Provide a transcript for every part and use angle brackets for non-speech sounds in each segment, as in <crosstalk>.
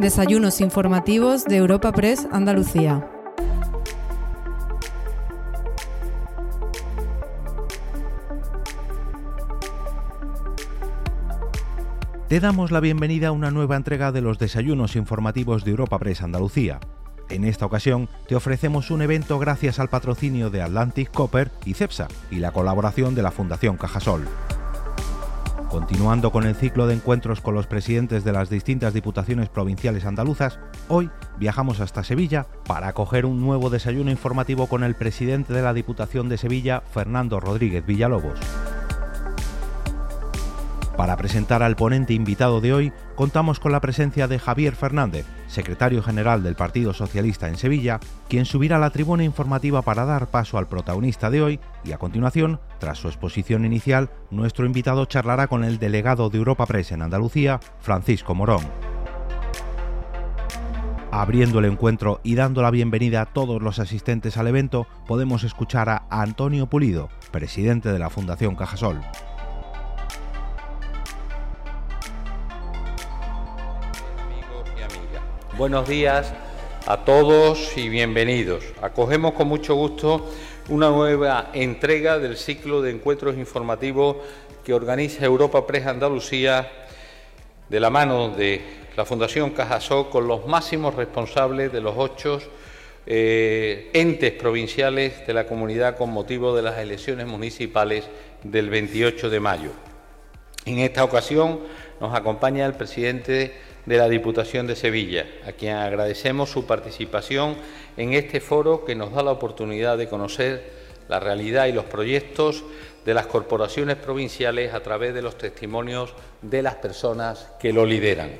Desayunos informativos de Europa Press Andalucía. Te damos la bienvenida a una nueva entrega de los desayunos informativos de Europa Press Andalucía. En esta ocasión te ofrecemos un evento gracias al patrocinio de Atlantic Copper y CEPSA y la colaboración de la Fundación Cajasol. Continuando con el ciclo de encuentros con los presidentes de las distintas diputaciones provinciales andaluzas, hoy viajamos hasta Sevilla para acoger un nuevo desayuno informativo con el presidente de la Diputación de Sevilla, Fernando Rodríguez Villalobos. Para presentar al ponente invitado de hoy, contamos con la presencia de Javier Fernández, secretario general del Partido Socialista en Sevilla, quien subirá a la tribuna informativa para dar paso al protagonista de hoy y a continuación, tras su exposición inicial, nuestro invitado charlará con el delegado de Europa Press en Andalucía, Francisco Morón. Abriendo el encuentro y dando la bienvenida a todos los asistentes al evento, podemos escuchar a Antonio Pulido, presidente de la Fundación Cajasol. Buenos días a todos y bienvenidos. Acogemos con mucho gusto una nueva entrega del ciclo de encuentros informativos que organiza Europa Press Andalucía de la mano de la Fundación Cajasó con los máximos responsables de los ocho eh, entes provinciales de la comunidad con motivo de las elecciones municipales del 28 de mayo. En esta ocasión nos acompaña el presidente de la Diputación de Sevilla, a quien agradecemos su participación en este foro que nos da la oportunidad de conocer la realidad y los proyectos de las corporaciones provinciales a través de los testimonios de las personas que lo lideran.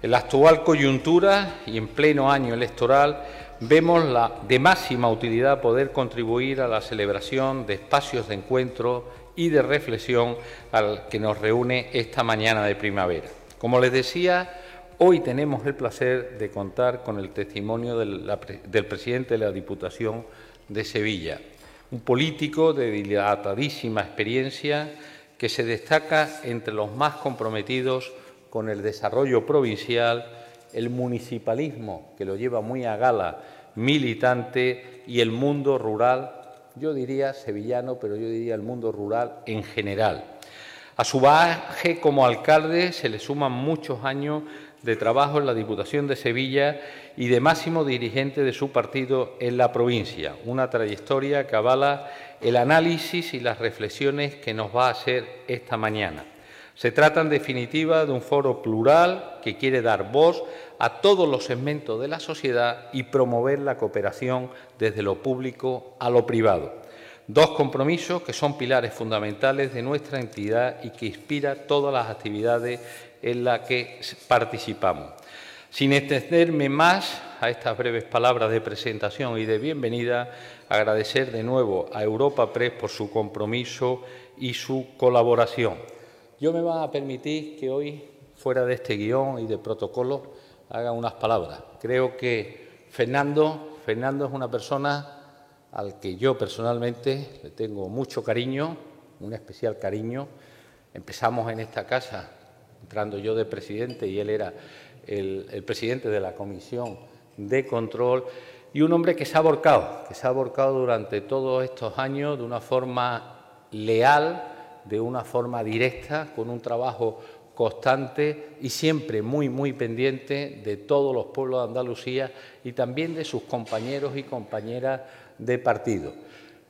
En la actual coyuntura y en pleno año electoral vemos la de máxima utilidad poder contribuir a la celebración de espacios de encuentro y de reflexión al que nos reúne esta mañana de primavera. Como les decía, Hoy tenemos el placer de contar con el testimonio del, presidente de la Diputación de Sevilla, un político de dilatadísima experiencia que se destaca entre los más comprometidos con el desarrollo provincial, el municipalismo, que lo lleva muy a gala, militante, y el mundo rural, yo diría sevillano, pero yo diría el mundo rural en general. A su baje como alcalde se le suman muchos años de trabajo en la Diputación de Sevilla y de máximo dirigente de su partido en la provincia, una trayectoria que avala el análisis y las reflexiones que nos va a hacer esta mañana. Se trata, en definitiva, de un foro plural que quiere dar voz a todos los segmentos de la sociedad y promover la cooperación desde lo público a lo privado. Dos compromisos que son pilares fundamentales de nuestra entidad y que inspira todas las actividades en la que participamos. Sin extenderme más a estas breves palabras de presentación y de bienvenida, agradecer de nuevo a Europa Press por su compromiso y su colaboración. Yo me va a permitir que hoy, fuera de este guion y de protocolo, haga unas palabras. Creo que Fernando, Fernando es una persona al que yo personalmente le tengo mucho cariño, un especial cariño. Empezamos en esta casa entrando yo de presidente y él era el, presidente de la Comisión de Control, y un hombre que se ha aborcado, que se ha aborcado durante todos estos años de una forma leal, de una forma directa, con un trabajo constante y siempre muy, muy pendiente de todos los pueblos de Andalucía y también de sus compañeros y compañeras de partido.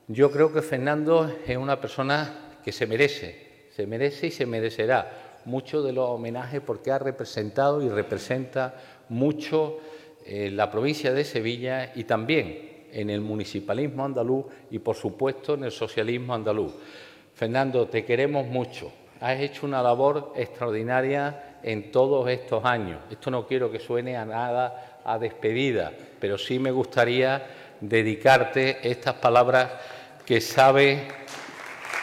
Yo creo que Fernando es una persona que se merece, se merece y se merecerá mucho de los homenajes porque ha representado y representa mucho eh, la provincia de Sevilla y también en el municipalismo andaluz y, por supuesto, en el socialismo andaluz. Fernando, te queremos mucho. Has hecho una labor extraordinaria en todos estos años. Esto no quiero que suene a nada a despedida, pero sí me gustaría dedicarte estas palabras que sabe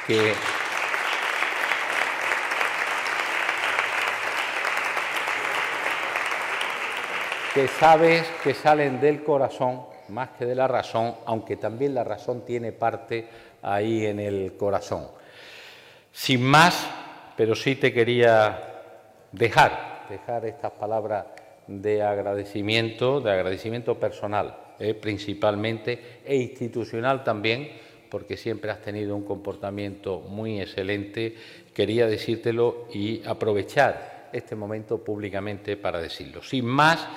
que que sabes que salen del corazón más que de la razón, aunque también la razón tiene parte ahí en el corazón. Sin más, pero sí te quería dejar, dejar estas palabras de agradecimiento, de agradecimiento personal, eh, principalmente, e institucional también, porque siempre has tenido un comportamiento muy excelente. Quería decírtelo y aprovechar este momento públicamente para decirlo. Sin más,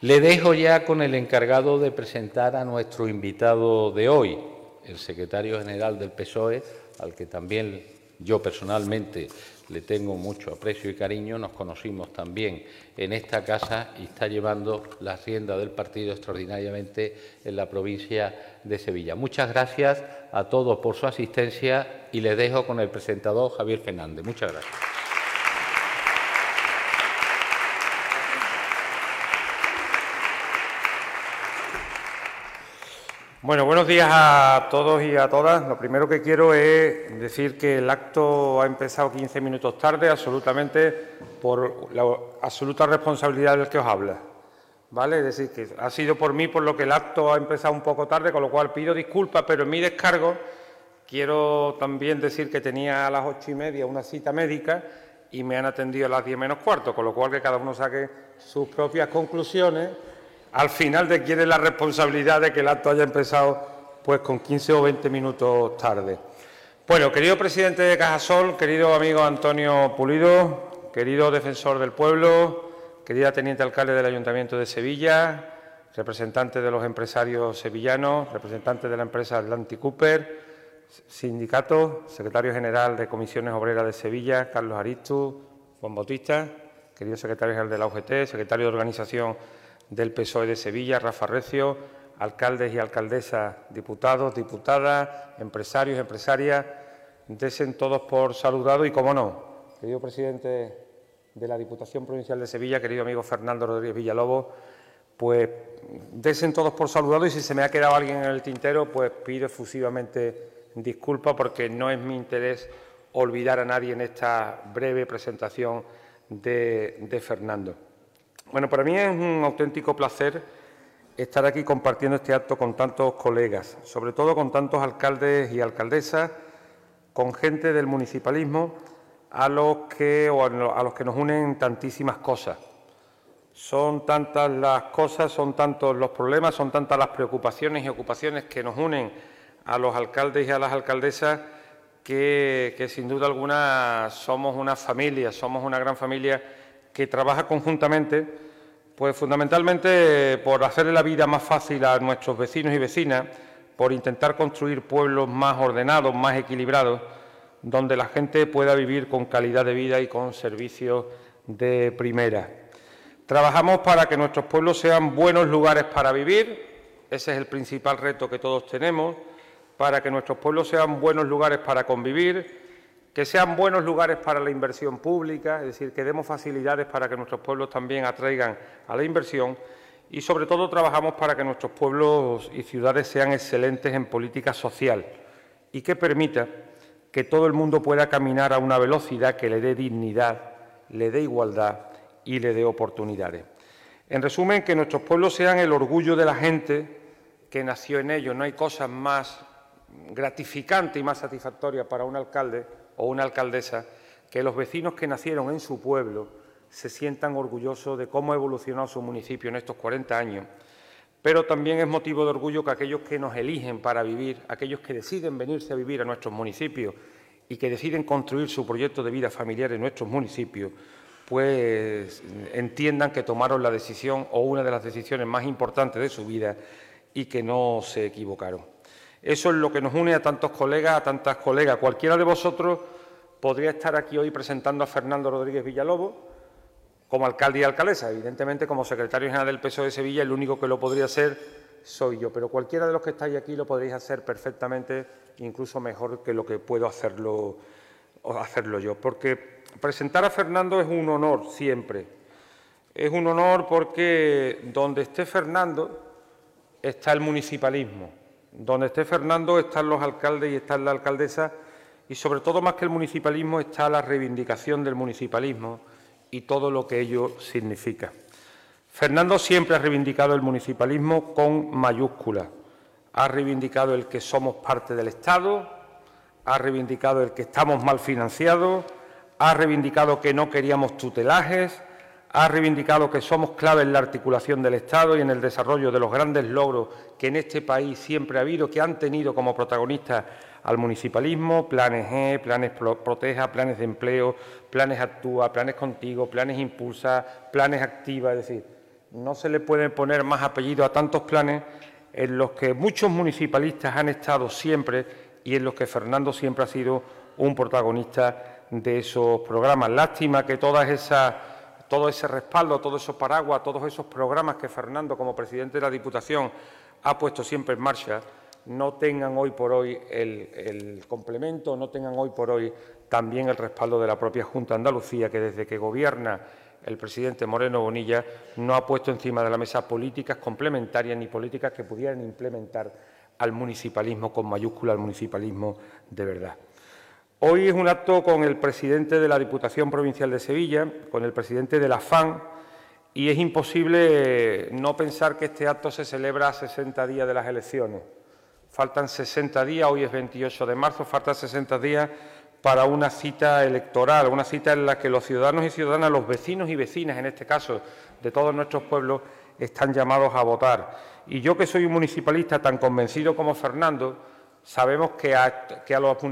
le dejo ya con el encargado de presentar a nuestro invitado de hoy, el secretario general del PSOE, al que también yo personalmente le tengo mucho aprecio y cariño, nos conocimos también en esta casa y está llevando la hacienda del partido extraordinariamente en la provincia de Sevilla. Muchas gracias a todos por su asistencia y le dejo con el presentador Javier Fernández. Muchas gracias. Bueno, buenos días a todos y a todas. Lo primero que quiero es decir que el acto ha empezado 15 minutos tarde, absolutamente por la absoluta responsabilidad del que os habla. ¿Vale? Es decir, que ha sido por mí por lo que el acto ha empezado un poco tarde, con lo cual pido disculpas, pero en mi descargo quiero también decir que tenía a las ocho y media una cita médica y me han atendido a las diez menos cuarto, con lo cual que cada uno saque sus propias conclusiones al final de quién es la responsabilidad de que el acto haya empezado pues con 15 o 20 minutos tarde. Bueno, querido presidente de Cajasol, querido amigo Antonio Pulido, querido defensor del pueblo, querida teniente alcalde del Ayuntamiento de Sevilla, representante de los empresarios sevillanos, representante de la empresa Atlantic Cooper, sindicato, secretario general de Comisiones Obreras de Sevilla, Carlos Aristu, Juan Bautista, querido secretario general de la UGT, secretario de Organización del PSOE de Sevilla, Rafa Recio, alcaldes y alcaldesas, diputados, diputadas, empresarios, empresarias, desen todos por saludado y, como no, querido presidente de la Diputación Provincial de Sevilla, querido amigo Fernando Rodríguez Villalobos, pues desen todos por saludado y si se me ha quedado alguien en el tintero, pues pido efusivamente disculpas porque no es mi interés olvidar a nadie en esta breve presentación de Fernando. Bueno, para mí es un auténtico placer estar aquí compartiendo este acto con tantos colegas, sobre todo con tantos alcaldes y alcaldesas, con gente del municipalismo a los que, a los que nos unen tantísimas cosas. Son tantas las cosas, son tantos los problemas, son tantas las preocupaciones y ocupaciones que nos unen a los alcaldes y a las alcaldesas que, que sin duda alguna somos una familia, somos una gran familia que trabaja conjuntamente, pues fundamentalmente por hacerle la vida más fácil a nuestros vecinos y vecinas, por intentar construir pueblos más ordenados, más equilibrados, donde la gente pueda vivir con calidad de vida y con servicios de primera. Trabajamos para que nuestros pueblos sean buenos lugares para vivir, ese es el principal reto que todos tenemos, para que nuestros pueblos sean buenos lugares para convivir, que sean buenos lugares para la inversión pública, es decir, que demos facilidades para que nuestros pueblos también atraigan a la inversión y sobre todo trabajamos para que nuestros pueblos y ciudades sean excelentes en política social y que permita que todo el mundo pueda caminar a una velocidad que le dé dignidad, le dé igualdad y le dé oportunidades. En resumen, que nuestros pueblos sean el orgullo de la gente que nació en ellos. No hay cosa más gratificante y más satisfactoria para un alcalde o una alcaldesa que los vecinos que nacieron en su pueblo se sientan orgullosos de cómo ha evolucionado su municipio en estos 40 años, pero también es motivo de orgullo que aquellos que nos eligen para vivir, aquellos que deciden venirse a vivir a nuestros municipios y que deciden construir su proyecto de vida familiar en nuestros municipios, pues entiendan que tomaron la decisión o una de las decisiones más importantes de su vida y que no se equivocaron. Eso es lo que nos une a tantos colegas, a tantas colegas. Cualquiera de vosotros podría estar aquí hoy presentando a Fernando Rodríguez Villalobos como alcalde y alcaldesa. Evidentemente, como secretario general del PSOE de Sevilla, el único que lo podría hacer soy yo. Pero cualquiera de los que estáis aquí lo podréis hacer perfectamente, incluso mejor que lo que puedo hacerlo, hacerlo yo. Porque presentar a Fernando es un honor siempre. Es un honor porque donde esté Fernando está el municipalismo. Donde esté Fernando están los alcaldes y está la alcaldesa y sobre todo más que el municipalismo está la reivindicación del municipalismo y todo lo que ello significa. Fernando siempre ha reivindicado el municipalismo con mayúscula. Ha reivindicado el que somos parte del Estado, ha reivindicado el que estamos mal financiados, ha reivindicado que no queríamos tutelajes, ha reivindicado que somos clave en la articulación del Estado y en el desarrollo de los grandes logros que en este país siempre ha habido, que han tenido como protagonistas al municipalismo, planes E, planes Proteja, planes de empleo, planes Actúa, planes Contigo, planes Impulsa, planes Activa, es decir, no se le puede poner más apellido a tantos planes en los que muchos municipalistas han estado siempre y en los que Fernando siempre ha sido un protagonista de esos programas. Lástima que todas esas todo ese respaldo, todos esos paraguas, todos esos programas que Fernando, como presidente de la Diputación, ha puesto siempre en marcha, no tengan hoy por hoy el, complemento, no tengan hoy por hoy también el respaldo de la propia Junta de Andalucía, que desde que gobierna el presidente Moreno Bonilla no ha puesto encima de la mesa políticas complementarias ni políticas que pudieran implementar al municipalismo con mayúscula, al municipalismo de verdad. Hoy es un acto con el presidente de la Diputación Provincial de Sevilla, con el presidente de la FAN, y es imposible no pensar que este acto se celebra a 60 días de las elecciones. Faltan 60 días, hoy es 28 de marzo, faltan 60 días para una cita electoral, una cita en la que los ciudadanos y ciudadanas, los vecinos y vecinas, en este caso, de todos nuestros pueblos, están llamados a votar. Y yo que soy un municipalista tan convencido como Fernando, Sabemos que, a, los,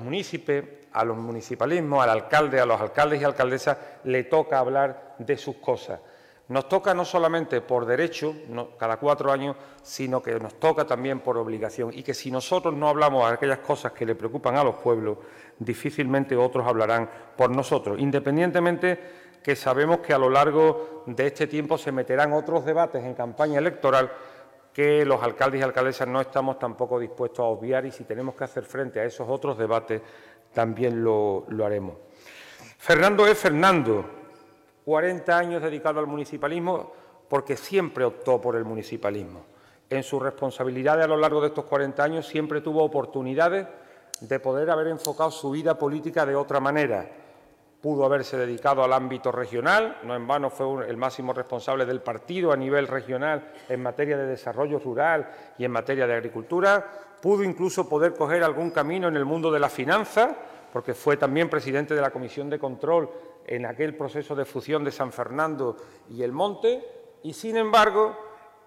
municipios, a los municipalismos, al alcalde, a los alcaldes y alcaldesas, le toca hablar de sus cosas. Nos toca no solamente por derecho, cada cuatro años, sino que nos toca también por obligación. Y que si nosotros no hablamos de aquellas cosas que le preocupan a los pueblos, difícilmente otros hablarán por nosotros. Independientemente que sabemos que a lo largo de este tiempo se meterán otros debates en campaña electoral que los alcaldes y alcaldesas no estamos tampoco dispuestos a obviar y si tenemos que hacer frente a esos otros debates también lo, haremos. Fernando es Fernando, 40 años dedicado al municipalismo porque siempre optó por el municipalismo. En sus responsabilidades a lo largo de estos 40 años siempre tuvo oportunidades de poder haber enfocado su vida política de otra manera pudo haberse dedicado al ámbito regional, no en vano fue el máximo responsable del partido a nivel regional en materia de desarrollo rural y en materia de agricultura, pudo incluso poder coger algún camino en el mundo de la finanza, porque fue también presidente de la Comisión de Control en aquel proceso de fusión de San Fernando y El Monte, y sin embargo,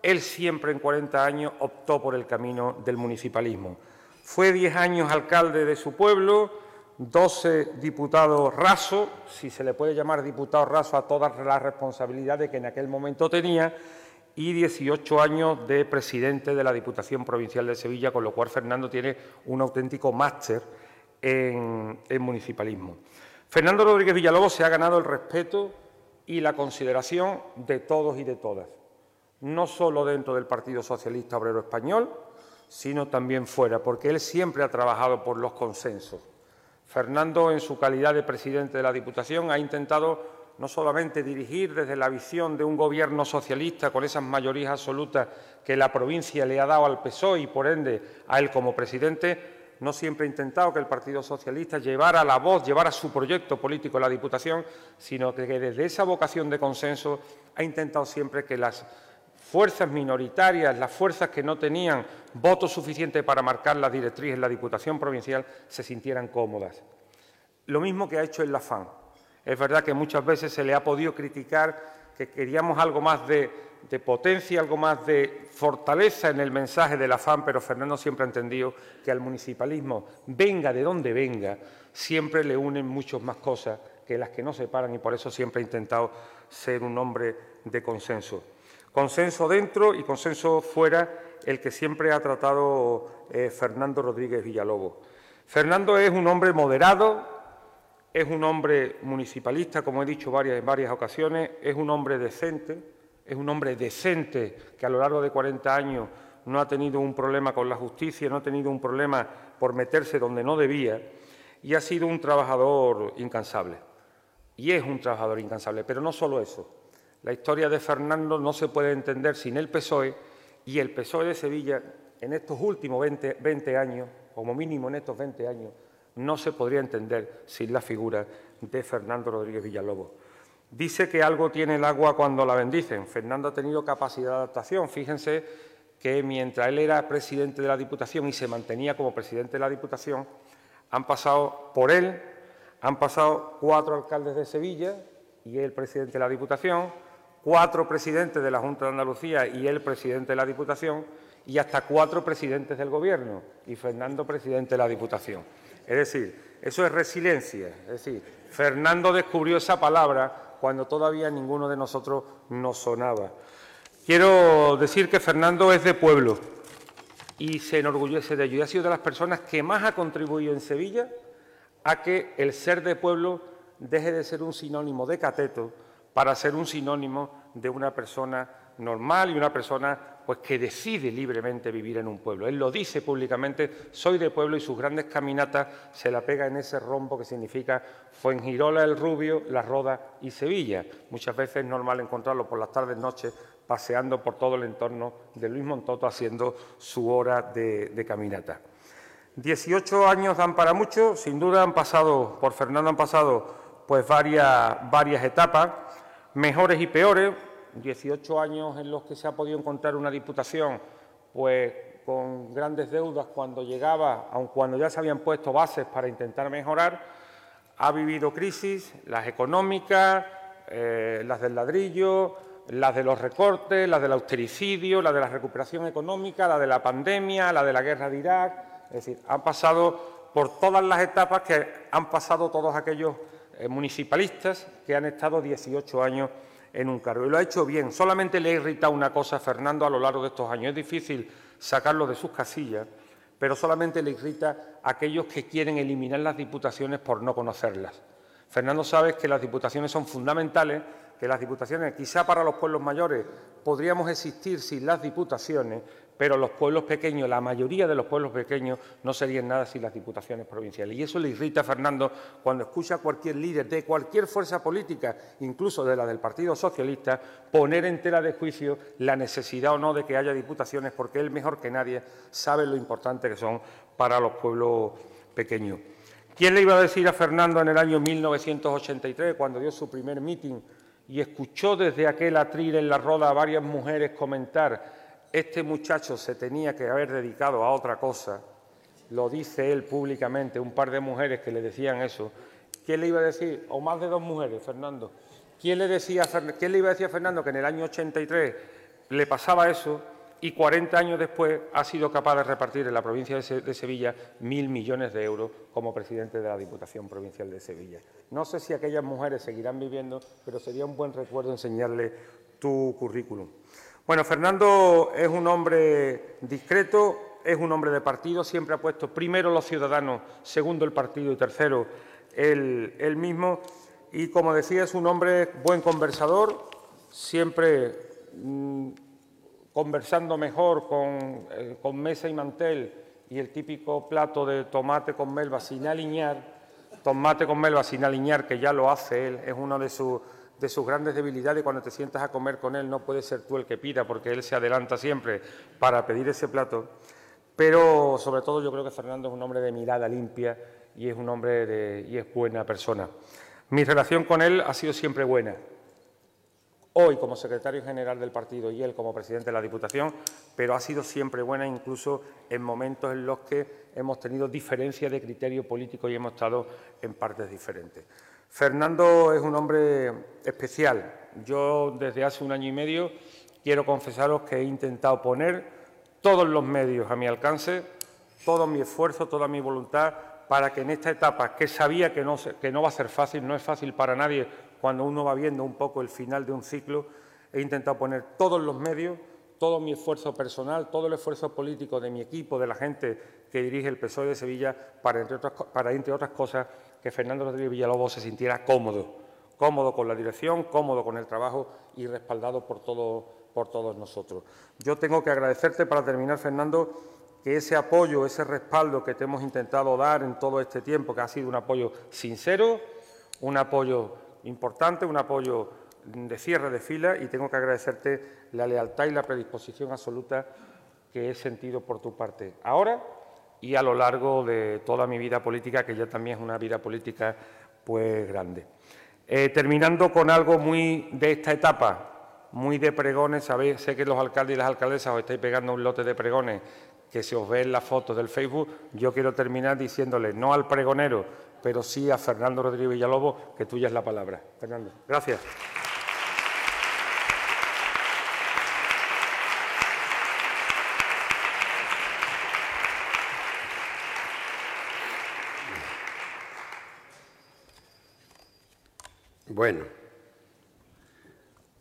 él siempre en 40 años optó por el camino del municipalismo. Fue 10 años alcalde de su pueblo, 12 diputados rasos, si se le puede llamar diputado raso a todas las responsabilidades que en aquel momento tenía, y 18 años de presidente de la Diputación Provincial de Sevilla, con lo cual Fernando tiene un auténtico máster en, en municipalismo. Fernando Rodríguez Villalobos se ha ganado el respeto y la consideración de todos y de todas, no solo dentro del Partido Socialista Obrero Español, sino también fuera, porque él siempre ha trabajado por los consensos Fernando, en su calidad de presidente de la Diputación, ha intentado no solamente dirigir desde la visión de un gobierno socialista con esas mayorías absolutas que la provincia le ha dado al PSOE y, por ende, a él como presidente, no siempre ha intentado que el Partido Socialista llevara la voz, llevara su proyecto político a la Diputación, sino que desde esa vocación de consenso ha intentado siempre que las fuerzas minoritarias, las fuerzas que no tenían voto suficiente para marcar la directriz en la Diputación Provincial, se sintieran cómodas. Lo mismo que ha hecho el la FAN. Es verdad que muchas veces se le ha podido criticar que queríamos algo más de, de potencia, algo más de fortaleza en el mensaje de la FAN, pero Fernando siempre ha entendido que al municipalismo, venga de donde venga, siempre le unen muchas más cosas que las que no separan y por eso siempre ha intentado ser un hombre de consenso. Consenso dentro y consenso fuera, el que siempre ha tratado eh, Fernando Rodríguez Villalobos. Fernando es un hombre moderado, es un hombre municipalista, como he dicho varias, en varias ocasiones, es un hombre decente, es un hombre decente que a lo largo de 40 años no ha tenido un problema con la justicia, no ha tenido un problema por meterse donde no debía y ha sido un trabajador incansable. Y es un trabajador incansable, pero no solo eso. La historia de Fernando no se puede entender sin el PSOE y el PSOE de Sevilla en estos últimos 20, años, como mínimo en estos 20 años, no se podría entender sin la figura de Fernando Rodríguez Villalobos. Dice que algo tiene el agua cuando la bendicen. Fernando ha tenido capacidad de adaptación. Fíjense que mientras él era presidente de la Diputación y se mantenía como presidente de la Diputación, han pasado por él, han pasado cuatro alcaldes de Sevilla, y el presidente de la Diputación, cuatro presidentes de la Junta de Andalucía y el presidente de la Diputación, y hasta cuatro presidentes del Gobierno y Fernando presidente de la Diputación. Es decir, eso es resiliencia. Es decir, Fernando descubrió esa palabra cuando todavía ninguno de nosotros nos sonaba. Quiero decir que Fernando es de pueblo y se enorgullece de ello. Y ha sido de las personas que más ha contribuido en Sevilla a que el ser de pueblo deje de ser un sinónimo de cateto para ser un sinónimo de una persona normal y una persona pues que decide libremente vivir en un pueblo. Él lo dice públicamente, soy de pueblo y sus grandes caminatas se la pega en ese rombo que significa Fuengirola, El Rubio, La Roda y Sevilla. Muchas veces es normal encontrarlo por las tardes, noches, paseando por todo el entorno de Luis Montoto haciendo su hora de, caminata. 18 años dan para mucho, sin duda han pasado, por Fernando han pasado pues varias etapas, mejores y peores, 18 años en los que se ha podido encontrar una diputación pues con grandes deudas cuando llegaba, aun cuando ya se habían puesto bases para intentar mejorar, ha vivido crisis, las económicas, eh, las del ladrillo, las de los recortes, las del austericidio, las de la recuperación económica, la de la pandemia, la de la guerra de Irak. Es decir, han pasado por todas las etapas que han pasado todos aquellos municipalistas que han estado 18 años en un cargo. Y lo ha hecho bien. Solamente le ha irritado una cosa a Fernando a lo largo de estos años. Es difícil sacarlo de sus casillas, pero solamente le irrita a aquellos que quieren eliminar las diputaciones por no conocerlas. Fernando sabe que las diputaciones son fundamentales, que las diputaciones, quizá para los pueblos mayores, podríamos existir sin las diputaciones, pero los pueblos pequeños, la mayoría de los pueblos pequeños, no serían nada sin las diputaciones provinciales. Y eso le irrita a Fernando cuando escucha a cualquier líder de cualquier fuerza política, incluso de la del Partido Socialista, poner en tela de juicio la necesidad o no de que haya diputaciones, porque él mejor que nadie sabe lo importante que son para los pueblos pequeños. ¿Quién le iba a decir a Fernando en el año 1983, cuando dio su primer mitin y escuchó desde aquel atril en la roda a varias mujeres comentar este muchacho se tenía que haber dedicado a otra cosa, lo dice él públicamente, un par de mujeres que le decían eso. ¿Quién le iba a decir? O más de dos mujeres, Fernando. ¿Quién le, decía, quién le iba a decir a Fernando que en el año 83 le pasaba eso y 40 años después ha sido capaz de repartir en la provincia de Sevilla mil millones de euros como presidente de la Diputación Provincial de Sevilla? No sé si aquellas mujeres seguirán viviendo, pero sería un buen recuerdo enseñarle tu currículum. Bueno, Fernando es un hombre discreto, es un hombre de partido, siempre ha puesto primero los ciudadanos, segundo el partido y tercero él, mismo. Y como decía, es un hombre buen conversador, siempre mm, conversando mejor con, eh, con, mesa y mantel y el típico plato de tomate con melva sin aliñar, tomate con melva sin aliñar, que ya lo hace él, es uno de sus de sus grandes debilidades cuando te sientas a comer con él no puedes ser tú el que pida porque él se adelanta siempre para pedir ese plato. Pero sobre todo yo creo que Fernando es un hombre de mirada limpia y es un hombre y es buena persona. Mi relación con él ha sido siempre buena. Hoy como secretario general del partido y él como presidente de la Diputación, pero ha sido siempre buena incluso en momentos en los que hemos tenido diferencias de criterio político y hemos estado en partes diferentes. Fernando es un hombre especial. Yo desde hace un año y medio quiero confesaros que he intentado poner todos los medios a mi alcance, todo mi esfuerzo, toda mi voluntad para que en esta etapa, que sabía que no, va a ser fácil, no es fácil para nadie cuando uno va viendo un poco el final de un ciclo, he intentado poner todos los medios, todo mi esfuerzo personal, todo el esfuerzo político de mi equipo, de la gente que dirige el PSOE de Sevilla, para, entre otras cosas, que Fernando Rodríguez Villalobos se sintiera cómodo, cómodo con la dirección, cómodo con el trabajo y respaldado por, todos nosotros. Yo tengo que agradecerte para terminar, Fernando, que ese apoyo, ese respaldo que te hemos intentado dar en todo este tiempo, que ha sido un apoyo sincero, un apoyo importante, un apoyo de cierre de fila y tengo que agradecerte la lealtad y la predisposición absoluta que he sentido por tu parte. Ahora y a lo largo de toda mi vida política, que ya también es una vida política pues grande. Eh, terminando con algo muy de esta etapa, muy de pregones, sabéis, sé que los alcaldes y las alcaldesas os estáis pegando un lote de pregones que se os ve en las fotos del Facebook, yo quiero terminar diciéndole no al pregonero pero sí a Fernando Rodríguez Villalobos, que tuya es la palabra. Fernando, gracias. Bueno,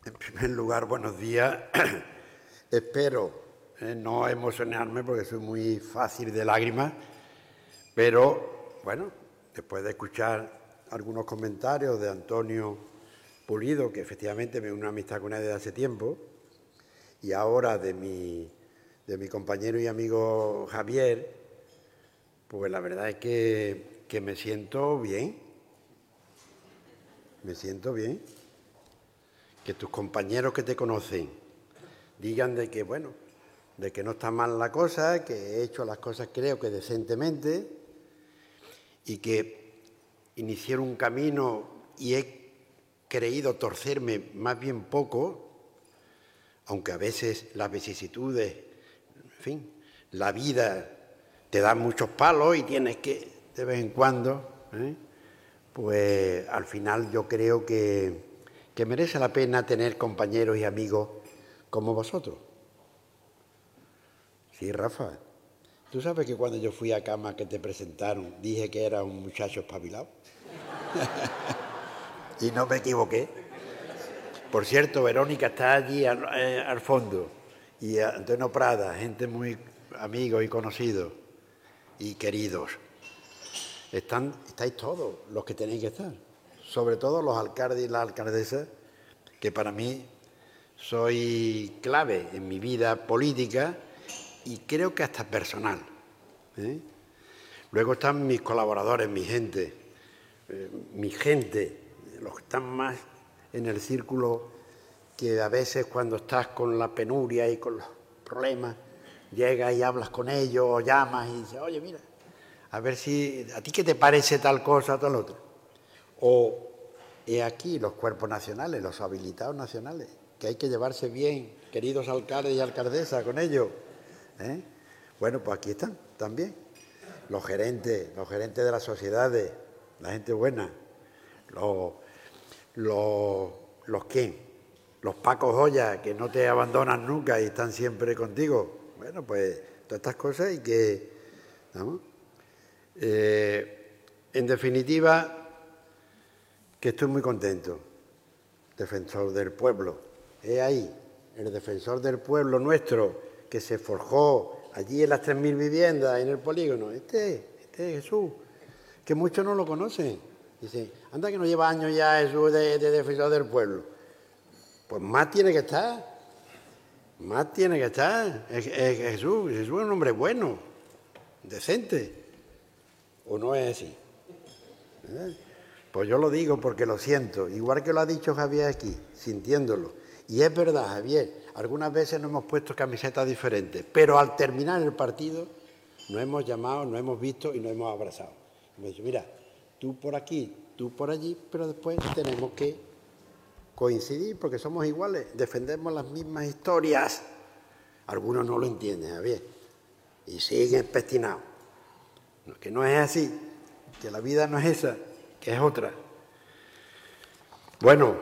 en primer lugar, buenos días. <clears throat> Espero eh, no emocionarme porque soy muy fácil de lágrimas, pero bueno, después de escuchar algunos comentarios de Antonio Pulido, que efectivamente me una amistad con él desde hace tiempo, y ahora de mi, de mi compañero y amigo Javier, pues la verdad es que, que me siento bien me siento bien. Que tus compañeros que te conocen digan de que, bueno, de que no está mal la cosa, que he hecho las cosas creo que decentemente y que inicié un camino y he creído torcerme más bien poco, aunque a veces las vicisitudes, en fin, la vida te da muchos palos y tienes que, de vez en cuando, ¿eh? Pues al final yo creo que, merece la pena tener compañeros y amigos como vosotros. Sí, Rafa. Tú sabes que cuando yo fui a cama que te presentaron, dije que era un muchacho espabilado. <laughs> y no me equivoqué. Por cierto, Verónica está allí al, eh, al fondo. Y Antonio Prada, gente muy amigos y conocidos y queridos están, estáis todos los que tenéis que estar, sobre todo los alcaldes y las alcaldesas, que para mí soy clave en mi vida política y creo que hasta personal. ¿eh? Luego están mis colaboradores, mi gente, eh, mi gente, los que están más en el círculo que a veces cuando estás con la penuria y con los problemas, llegas y hablas con ellos o llamas y dices, oye, mira, a ver si, ¿a ti qué te parece tal cosa tal otra? O he aquí los cuerpos nacionales, los habilitados nacionales, que hay que llevarse bien, queridos alcaldes y alcaldesas, con ellos. ¿eh? Bueno, pues aquí están también. Los gerentes, los gerentes de las sociedades, la gente buena, los, los, qué, los Pacos Joya, que no te abandonan nunca y están siempre contigo. Bueno, pues todas estas cosas y que, ¿no? Eh, en definitiva, que estoy muy contento, defensor del pueblo. He ahí, el defensor del pueblo nuestro, que se forjó allí en las 3.000 viviendas, en el polígono. Este, este es Jesús, que muchos no lo conocen. Dice, anda que no lleva años ya Jesús de, defensor del pueblo. Pues más tiene que estar. Más tiene que estar. Jesús, Jesús es un hombre bueno, decente. ¿O no es así? ¿Eh? Pues yo lo digo porque lo siento, igual que lo ha dicho Javier aquí, sintiéndolo. Y es verdad, Javier, algunas veces nos hemos puesto camisetas diferentes, pero al terminar el partido nos hemos llamado, nos hemos visto y nos hemos abrazado. me dice, mira, tú por aquí, tú por allí, pero después tenemos que coincidir porque somos iguales, defendemos las mismas historias. Algunos no lo entienden, Javier, y siguen espestinados que no es así, que la vida no es esa, que es otra. Bueno,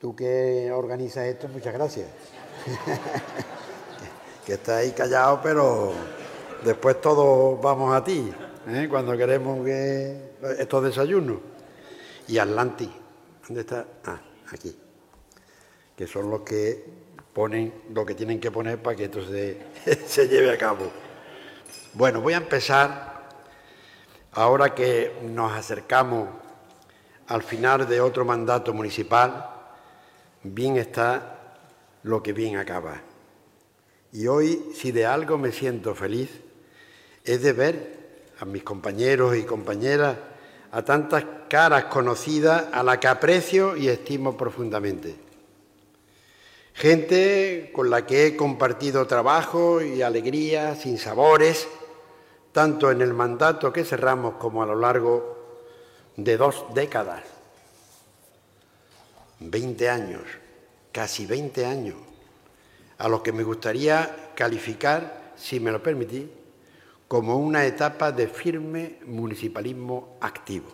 tú que organizas esto, muchas gracias. <laughs> que estás ahí callado, pero después todos vamos a ti, ¿eh? cuando queremos que estos desayunos. Y Atlantis, ¿dónde está? Ah, aquí. Que son los que ponen lo que tienen que poner para que esto se, <laughs> se lleve a cabo. Bueno, voy a empezar, ahora que nos acercamos al final de otro mandato municipal, bien está lo que bien acaba. Y hoy, si de algo me siento feliz, es de ver a mis compañeros y compañeras, a tantas caras conocidas a la que aprecio y estimo profundamente. Gente con la que he compartido trabajo y alegría, sin sabores, tanto en el mandato que cerramos como a lo largo de dos décadas. 20 años, casi 20 años, a los que me gustaría calificar, si me lo permitís, como una etapa de firme municipalismo activo.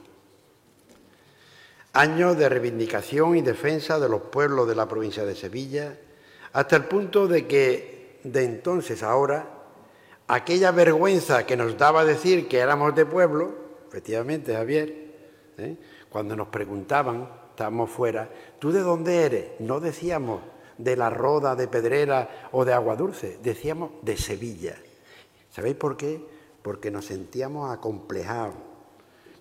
Años de reivindicación y defensa de los pueblos de la provincia de Sevilla, hasta el punto de que de entonces a ahora aquella vergüenza que nos daba decir que éramos de pueblo, efectivamente Javier, ¿eh? cuando nos preguntaban, estábamos fuera, ¿tú de dónde eres? No decíamos de la Roda, de Pedrera o de Agua Dulce, decíamos de Sevilla. ¿Sabéis por qué? Porque nos sentíamos acomplejados,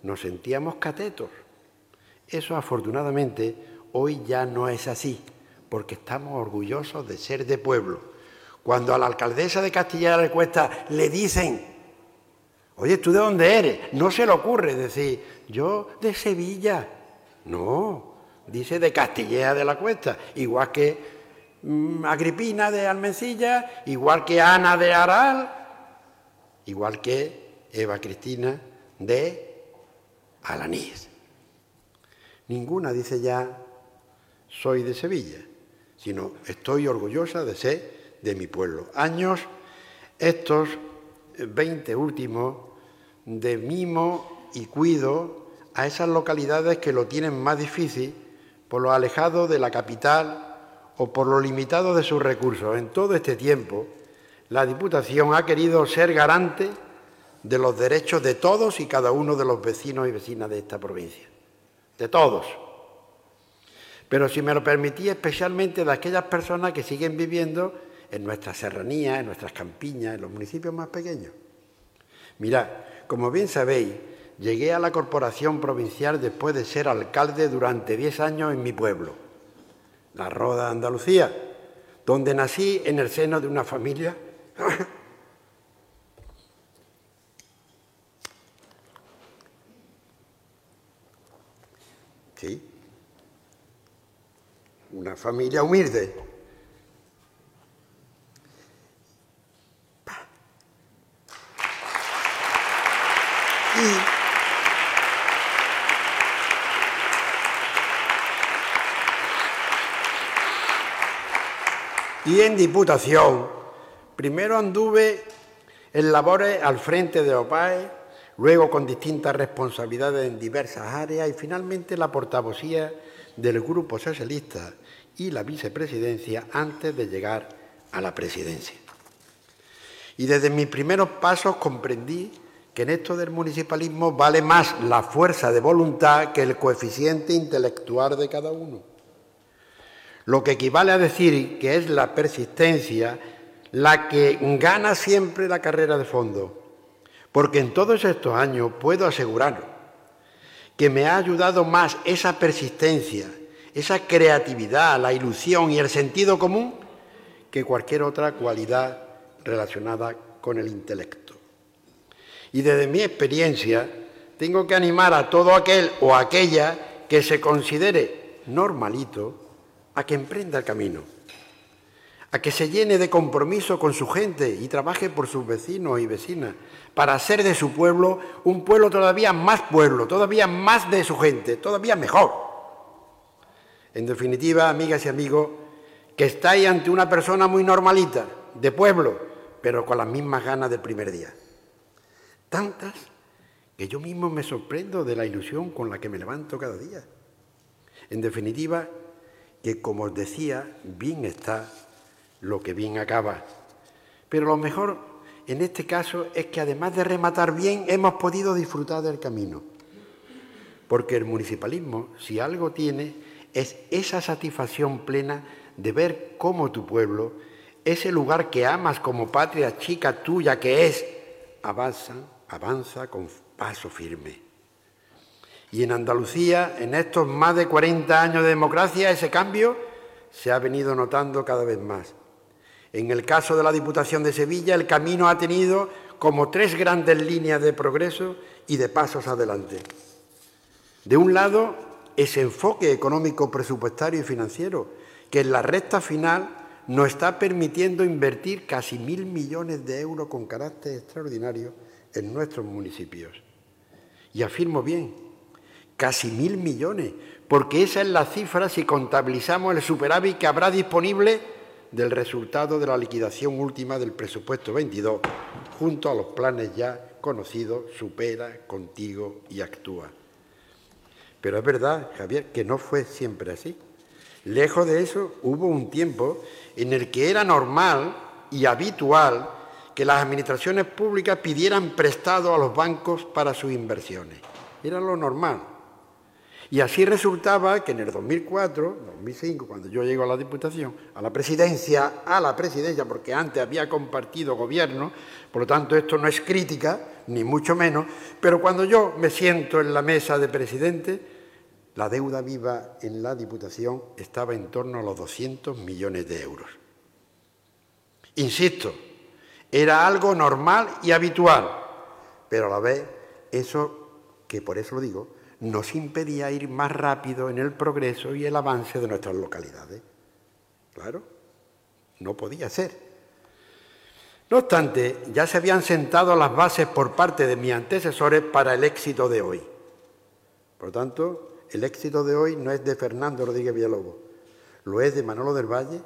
nos sentíamos catetos. Eso afortunadamente hoy ya no es así, porque estamos orgullosos de ser de pueblo. Cuando a la alcaldesa de Castilla de Cuesta le dicen, oye, ¿tú de dónde eres? No se le ocurre decir, yo de Sevilla. No, dice de Castilla de la Cuesta, igual que mm, Agripina de Almencilla, igual que Ana de Aral, igual que Eva Cristina de Alanís. Ninguna dice ya soy de Sevilla, sino estoy orgullosa de ser de mi pueblo. Años estos 20 últimos de mimo y cuido a esas localidades que lo tienen más difícil por lo alejado de la capital o por lo limitado de sus recursos. En todo este tiempo, la Diputación ha querido ser garante de los derechos de todos y cada uno de los vecinos y vecinas de esta provincia. De todos. Pero si me lo permitía, especialmente de aquellas personas que siguen viviendo en nuestras serranías, en nuestras campiñas, en los municipios más pequeños. Mirad, como bien sabéis, llegué a la corporación provincial después de ser alcalde durante 10 años en mi pueblo, la Roda Andalucía, donde nací en el seno de una familia <laughs> Sí. Una familia humilde. Y, en Diputación, primero anduve en labores al frente de OPAE, luego con distintas responsabilidades en diversas áreas y finalmente la portavocía del Grupo Socialista y la vicepresidencia antes de llegar a la presidencia. Y desde mis primeros pasos comprendí que en esto del municipalismo vale más la fuerza de voluntad que el coeficiente intelectual de cada uno. Lo que equivale a decir que es la persistencia la que gana siempre la carrera de fondo. Porque en todos estos años puedo asegurar que me ha ayudado más esa persistencia, esa creatividad, la ilusión y el sentido común que cualquier otra cualidad relacionada con el intelecto. Y desde mi experiencia tengo que animar a todo aquel o aquella que se considere normalito a que emprenda el camino, a que se llene de compromiso con su gente y trabaje por sus vecinos y vecinas, para hacer de su pueblo un pueblo todavía más pueblo, todavía más de su gente, todavía mejor. En definitiva, amigas y amigos, que estáis ante una persona muy normalita, de pueblo, pero con las mismas ganas del primer día tantas que yo mismo me sorprendo de la ilusión con la que me levanto cada día. En definitiva, que como os decía, bien está lo que bien acaba. Pero lo mejor en este caso es que además de rematar bien, hemos podido disfrutar del camino. Porque el municipalismo, si algo tiene, es esa satisfacción plena de ver cómo tu pueblo, ese lugar que amas como patria chica tuya que es, avanza avanza con paso firme. Y en Andalucía, en estos más de 40 años de democracia, ese cambio se ha venido notando cada vez más. En el caso de la Diputación de Sevilla, el camino ha tenido como tres grandes líneas de progreso y de pasos adelante. De un lado, ese enfoque económico, presupuestario y financiero, que en la recta final nos está permitiendo invertir casi mil millones de euros con carácter extraordinario en nuestros municipios. Y afirmo bien, casi mil millones, porque esa es la cifra si contabilizamos el superávit que habrá disponible del resultado de la liquidación última del presupuesto 22, junto a los planes ya conocidos, supera, contigo y actúa. Pero es verdad, Javier, que no fue siempre así. Lejos de eso, hubo un tiempo en el que era normal y habitual que las administraciones públicas pidieran prestado a los bancos para sus inversiones. Era lo normal. Y así resultaba que en el 2004, 2005, cuando yo llego a la Diputación, a la presidencia, a la presidencia, porque antes había compartido gobierno, por lo tanto esto no es crítica, ni mucho menos, pero cuando yo me siento en la mesa de presidente, la deuda viva en la Diputación estaba en torno a los 200 millones de euros. Insisto, era algo normal y habitual, pero a la vez eso, que por eso lo digo, nos impedía ir más rápido en el progreso y el avance de nuestras localidades. Claro, no podía ser. No obstante, ya se habían sentado las bases por parte de mis antecesores para el éxito de hoy. Por lo tanto, el éxito de hoy no es de Fernando Rodríguez Villalobos, lo es de Manolo del Valle,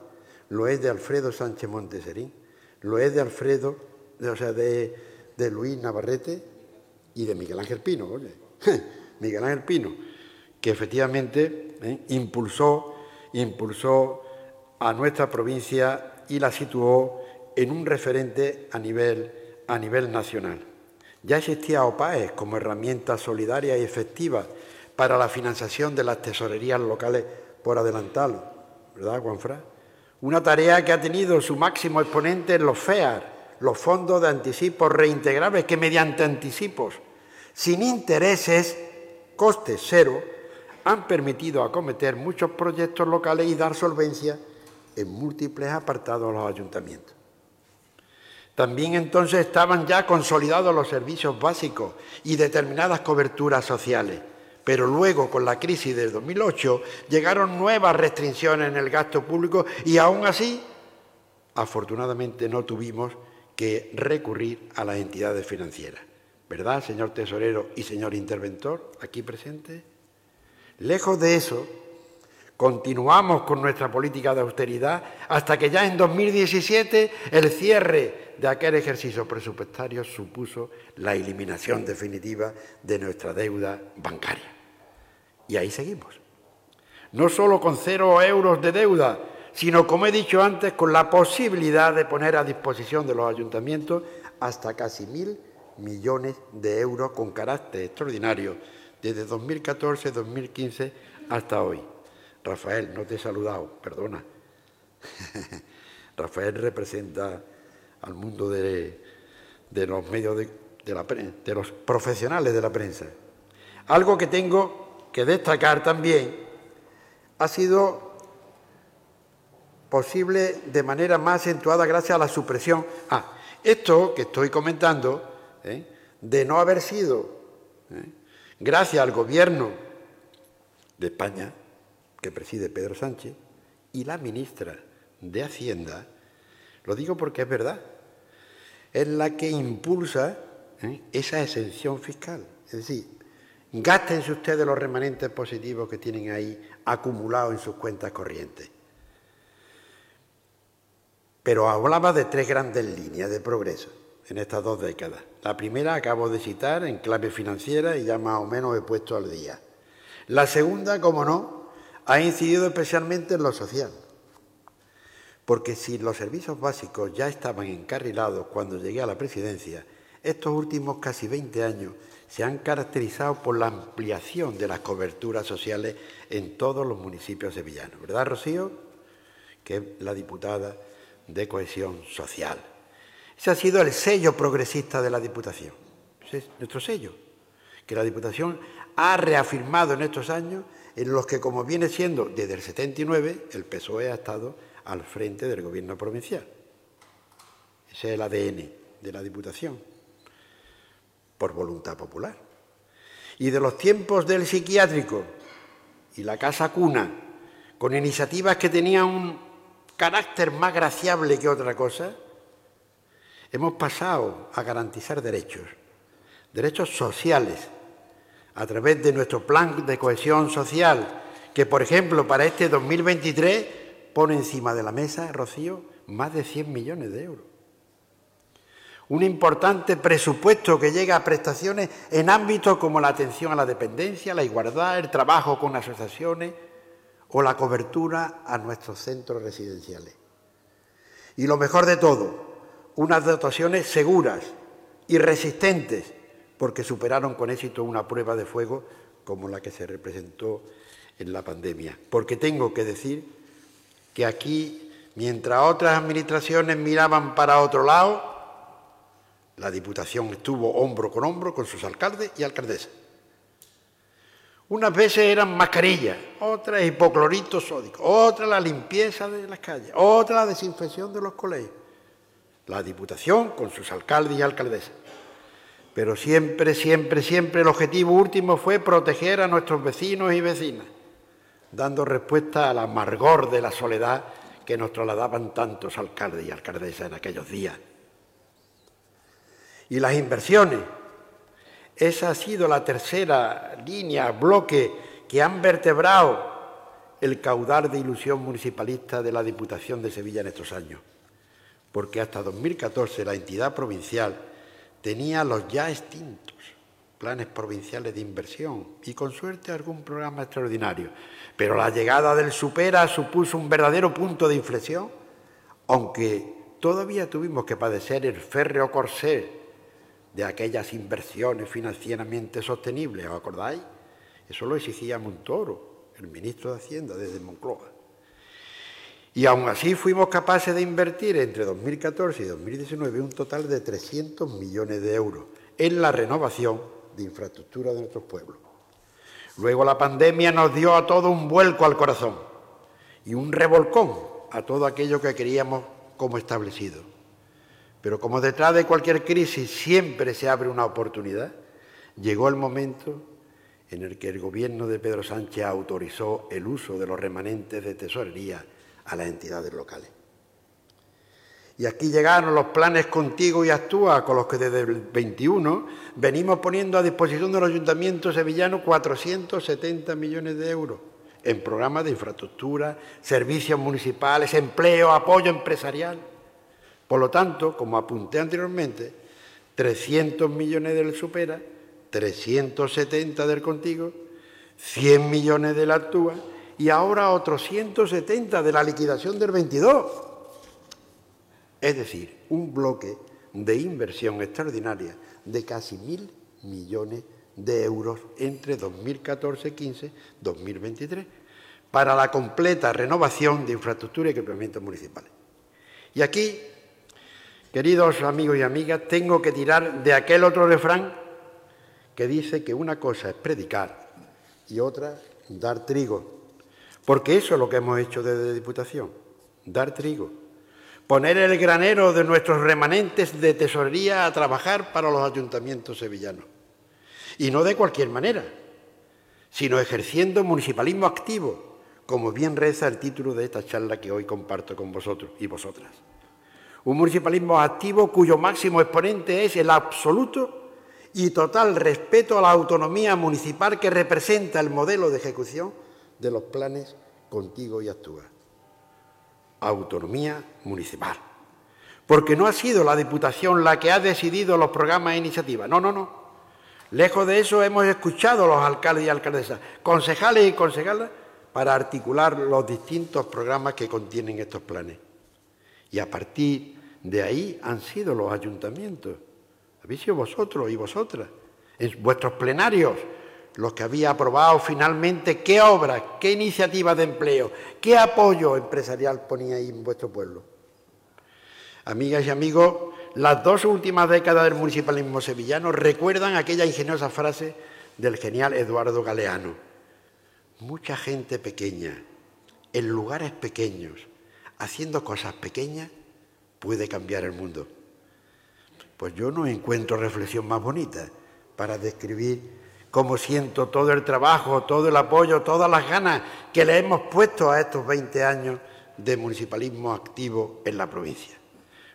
lo es de Alfredo Sánchez Monteserín, lo es de Alfredo, o sea, de, de Luis Navarrete y de Miguel Ángel Pino. Oye. <laughs> Miguel Ángel Pino, que efectivamente ¿eh? impulsó, impulsó a nuestra provincia y la situó en un referente a nivel, a nivel nacional. Ya existía OPAES como herramienta solidaria y efectiva para la financiación de las tesorerías locales por adelantado, ¿verdad, Juanfra? Una tarea que ha tenido su máximo exponente en los FEAR, los fondos de anticipos reintegrables, que mediante anticipos, sin intereses, coste cero, han permitido acometer muchos proyectos locales y dar solvencia en múltiples apartados a los ayuntamientos. También entonces estaban ya consolidados los servicios básicos y determinadas coberturas sociales, pero luego con la crisis del 2008 llegaron nuevas restricciones en el gasto público y aún así, afortunadamente, no tuvimos que recurrir a las entidades financieras. ¿Verdad, señor tesorero y señor interventor, aquí presente? Lejos de eso, continuamos con nuestra política de austeridad hasta que ya en 2017 el cierre de aquel ejercicio presupuestario supuso la eliminación definitiva de nuestra deuda bancaria. Y ahí seguimos. No solo con cero euros de deuda, sino, como he dicho antes, con la posibilidad de poner a disposición de los ayuntamientos hasta casi mil millones de euros con carácter extraordinario desde 2014-2015 hasta hoy. Rafael, no te he saludado, perdona. <laughs> Rafael representa al mundo de, los medios de, la de los profesionales de la prensa. Algo que tengo que destacar también ha sido posible de manera más acentuada gracias a la supresión. Ah, esto que estoy comentando ¿eh? de no haber sido, ¿eh? gracias al gobierno de España, que preside Pedro Sánchez, y la ministra de Hacienda, lo digo porque es verdad, es la que impulsa ¿eh? esa exención fiscal. Es decir, gástense ustedes los remanentes positivos que tienen ahí acumulados en sus cuentas corrientes. Pero hablaba de tres grandes líneas de progreso en estas dos décadas. La primera acabo de citar en clave financiera y ya más o menos he puesto al día. La segunda, como no, ha incidido especialmente en lo social. Porque si los servicios básicos ya estaban encarrilados cuando llegué a la presidencia, estos últimos casi 20 años se han caracterizado por la ampliación de las coberturas sociales en todos los municipios sevillanos. ¿Verdad, Rocío? Que es la diputada de cohesión social. Ese ha sido el sello progresista de la Diputación. Ese es nuestro sello, que la Diputación ha reafirmado en estos años en los que, como viene siendo desde el 79, el PSOE ha estado al frente del gobierno provincial. Ese es el ADN de la Diputación, por voluntad popular. Y de los tiempos del psiquiátrico y la casa cuna, con iniciativas que tenían un carácter más graciable que otra cosa, Hemos pasado a garantizar derechos, derechos sociales, a través de nuestro plan de cohesión social, que por ejemplo para este 2023 pone encima de la mesa, Rocío, más de 100 millones de euros. Un importante presupuesto que llega a prestaciones en ámbitos como la atención a la dependencia, la igualdad, el trabajo con asociaciones o la cobertura a nuestros centros residenciales. Y lo mejor de todo, unas dotaciones seguras y resistentes, porque superaron con éxito una prueba de fuego como la que se representó en la pandemia. Porque tengo que decir que aquí, mientras otras administraciones miraban para otro lado, la Diputación estuvo hombro con hombro con sus alcaldes y alcaldesas. Unas veces eran mascarillas, otras hipoclorito sódico, otras la limpieza de las calles, otra la desinfección de los colegios. La Diputación con sus alcaldes y alcaldesas. Pero siempre, siempre, siempre el objetivo último fue proteger a nuestros vecinos y vecinas, dando respuesta al amargor de la soledad que nos trasladaban tantos alcaldes y alcaldesas en aquellos días. Y las inversiones, esa ha sido la tercera línea, bloque que han vertebrado el caudal de ilusión municipalista de la Diputación de Sevilla en estos años. Porque hasta 2014 la entidad provincial tenía los ya extintos planes provinciales de inversión y con suerte algún programa extraordinario. Pero la llegada del Supera supuso un verdadero punto de inflexión, aunque todavía tuvimos que padecer el férreo corsé de aquellas inversiones financieramente sostenibles, ¿os acordáis? Eso lo exigía Montoro, el ministro de Hacienda desde Moncloa. Y aún así fuimos capaces de invertir entre 2014 y 2019 un total de 300 millones de euros en la renovación de infraestructura de nuestros pueblos. Luego la pandemia nos dio a todo un vuelco al corazón y un revolcón a todo aquello que queríamos como establecido. Pero como detrás de cualquier crisis siempre se abre una oportunidad, llegó el momento en el que el gobierno de Pedro Sánchez autorizó el uso de los remanentes de tesorería a las entidades locales. Y aquí llegaron los planes Contigo y Actúa, con los que desde el 21 venimos poniendo a disposición de los ayuntamientos sevillanos 470 millones de euros en programas de infraestructura, servicios municipales, empleo, apoyo empresarial. Por lo tanto, como apunté anteriormente, 300 millones del Supera, 370 del Contigo, 100 millones del Actúa y ahora otros 170 de la liquidación del 22. Es decir, un bloque de inversión extraordinaria de casi mil millones de euros entre 2014-15 2023 para la completa renovación de infraestructura y equipamientos municipales. Y aquí Queridos amigos y amigas, tengo que tirar de aquel otro refrán que dice que una cosa es predicar y otra dar trigo. Porque eso es lo que hemos hecho desde Diputación, dar trigo. Poner el granero de nuestros remanentes de tesorería a trabajar para los ayuntamientos sevillanos. Y no de cualquier manera, sino ejerciendo municipalismo activo, como bien reza el título de esta charla que hoy comparto con vosotros y vosotras. Un municipalismo activo cuyo máximo exponente es el absoluto y total respeto a la autonomía municipal que representa el modelo de ejecución de los planes Contigo y Actúa. Autonomía municipal. Porque no ha sido la Diputación la que ha decidido los programas e iniciativas. No, no, no. Lejos de eso hemos escuchado a los alcaldes y alcaldesas, concejales y concejalas, para articular los distintos programas que contienen estos planes. Y a partir de ahí han sido los ayuntamientos. Habéis sido vosotros y vosotras, en vuestros plenarios, los que había aprobado finalmente qué obras, qué iniciativas de empleo, qué apoyo empresarial ahí en vuestro pueblo. Amigas y amigos, las dos últimas décadas del municipalismo sevillano recuerdan aquella ingeniosa frase del genial Eduardo Galeano. Mucha gente pequeña, en lugares pequeños, haciendo cosas pequeñas, puede cambiar el mundo. Pues yo no encuentro reflexión más bonita para describir cómo siento todo el trabajo, todo el apoyo, todas las ganas que le hemos puesto a estos 20 años de municipalismo activo en la provincia.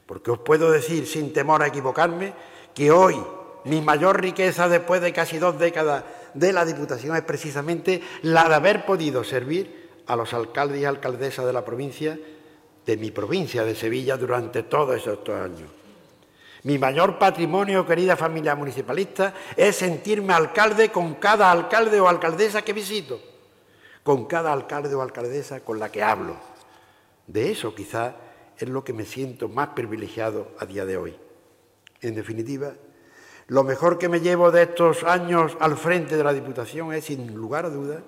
Porque os puedo decir, sin temor a equivocarme, que hoy mi mayor riqueza después de casi dos décadas de la Diputación es precisamente la de haber podido servir a los alcaldes y alcaldesas de la provincia, de mi provincia de Sevilla, durante todos estos años. Mi mayor patrimonio, querida familia municipalista, es sentirme alcalde con cada alcalde o alcaldesa que visito, con cada alcalde o alcaldesa con la que hablo. De eso quizá es lo que me siento más privilegiado a día de hoy. En definitiva, lo mejor que me llevo de estos años al frente de la Diputación es, sin lugar a dudas,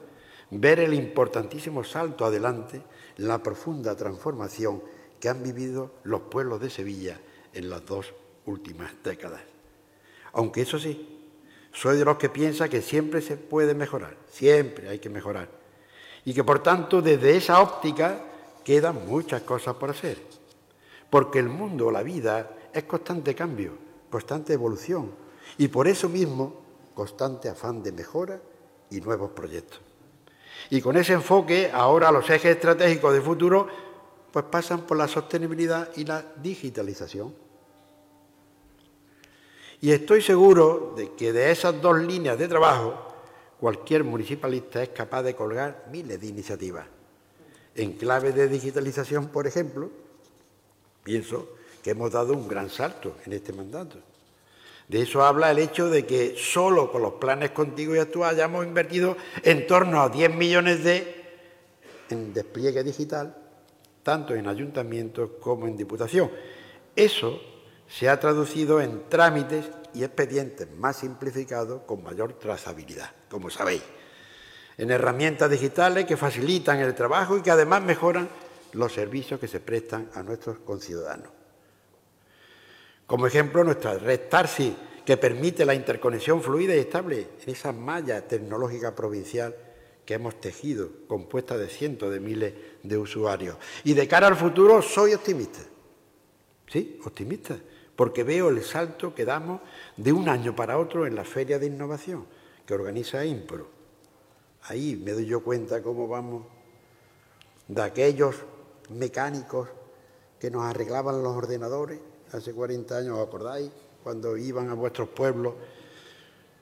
ver el importantísimo salto adelante, la profunda transformación que han vivido los pueblos de Sevilla en las dos últimas décadas. Aunque eso sí, soy de los que piensa que siempre se puede mejorar, siempre hay que mejorar. Y que por tanto desde esa óptica quedan muchas cosas por hacer. Porque el mundo, la vida, es constante cambio, constante evolución. Y por eso mismo, constante afán de mejora y nuevos proyectos. Y con ese enfoque, ahora los ejes estratégicos de futuro pues pasan por la sostenibilidad y la digitalización. Y estoy seguro de que de esas dos líneas de trabajo, cualquier municipalista es capaz de colgar miles de iniciativas. En clave de digitalización, por ejemplo, pienso que hemos dado un gran salto en este mandato. De eso habla el hecho de que solo con los planes contigo y actuales hayamos invertido en torno a 10 millones de en despliegue digital, tanto en ayuntamientos como en diputación. Eso se ha traducido en trámites y expedientes más simplificados con mayor trazabilidad, como sabéis, en herramientas digitales que facilitan el trabajo y que además mejoran los servicios que se prestan a nuestros conciudadanos. Como ejemplo, nuestra red Tarsi, que permite la interconexión fluida y estable en esa malla tecnológica provincial que hemos tejido, compuesta de cientos de miles de usuarios. Y de cara al futuro, soy optimista. Sí, optimista, porque veo el salto que damos de un año para otro en la Feria de Innovación que organiza IMPRO. Ahí me doy yo cuenta cómo vamos de aquellos mecánicos que nos arreglaban los ordenadores hace 40 años, ¿os acordáis? Cuando iban a vuestros pueblos,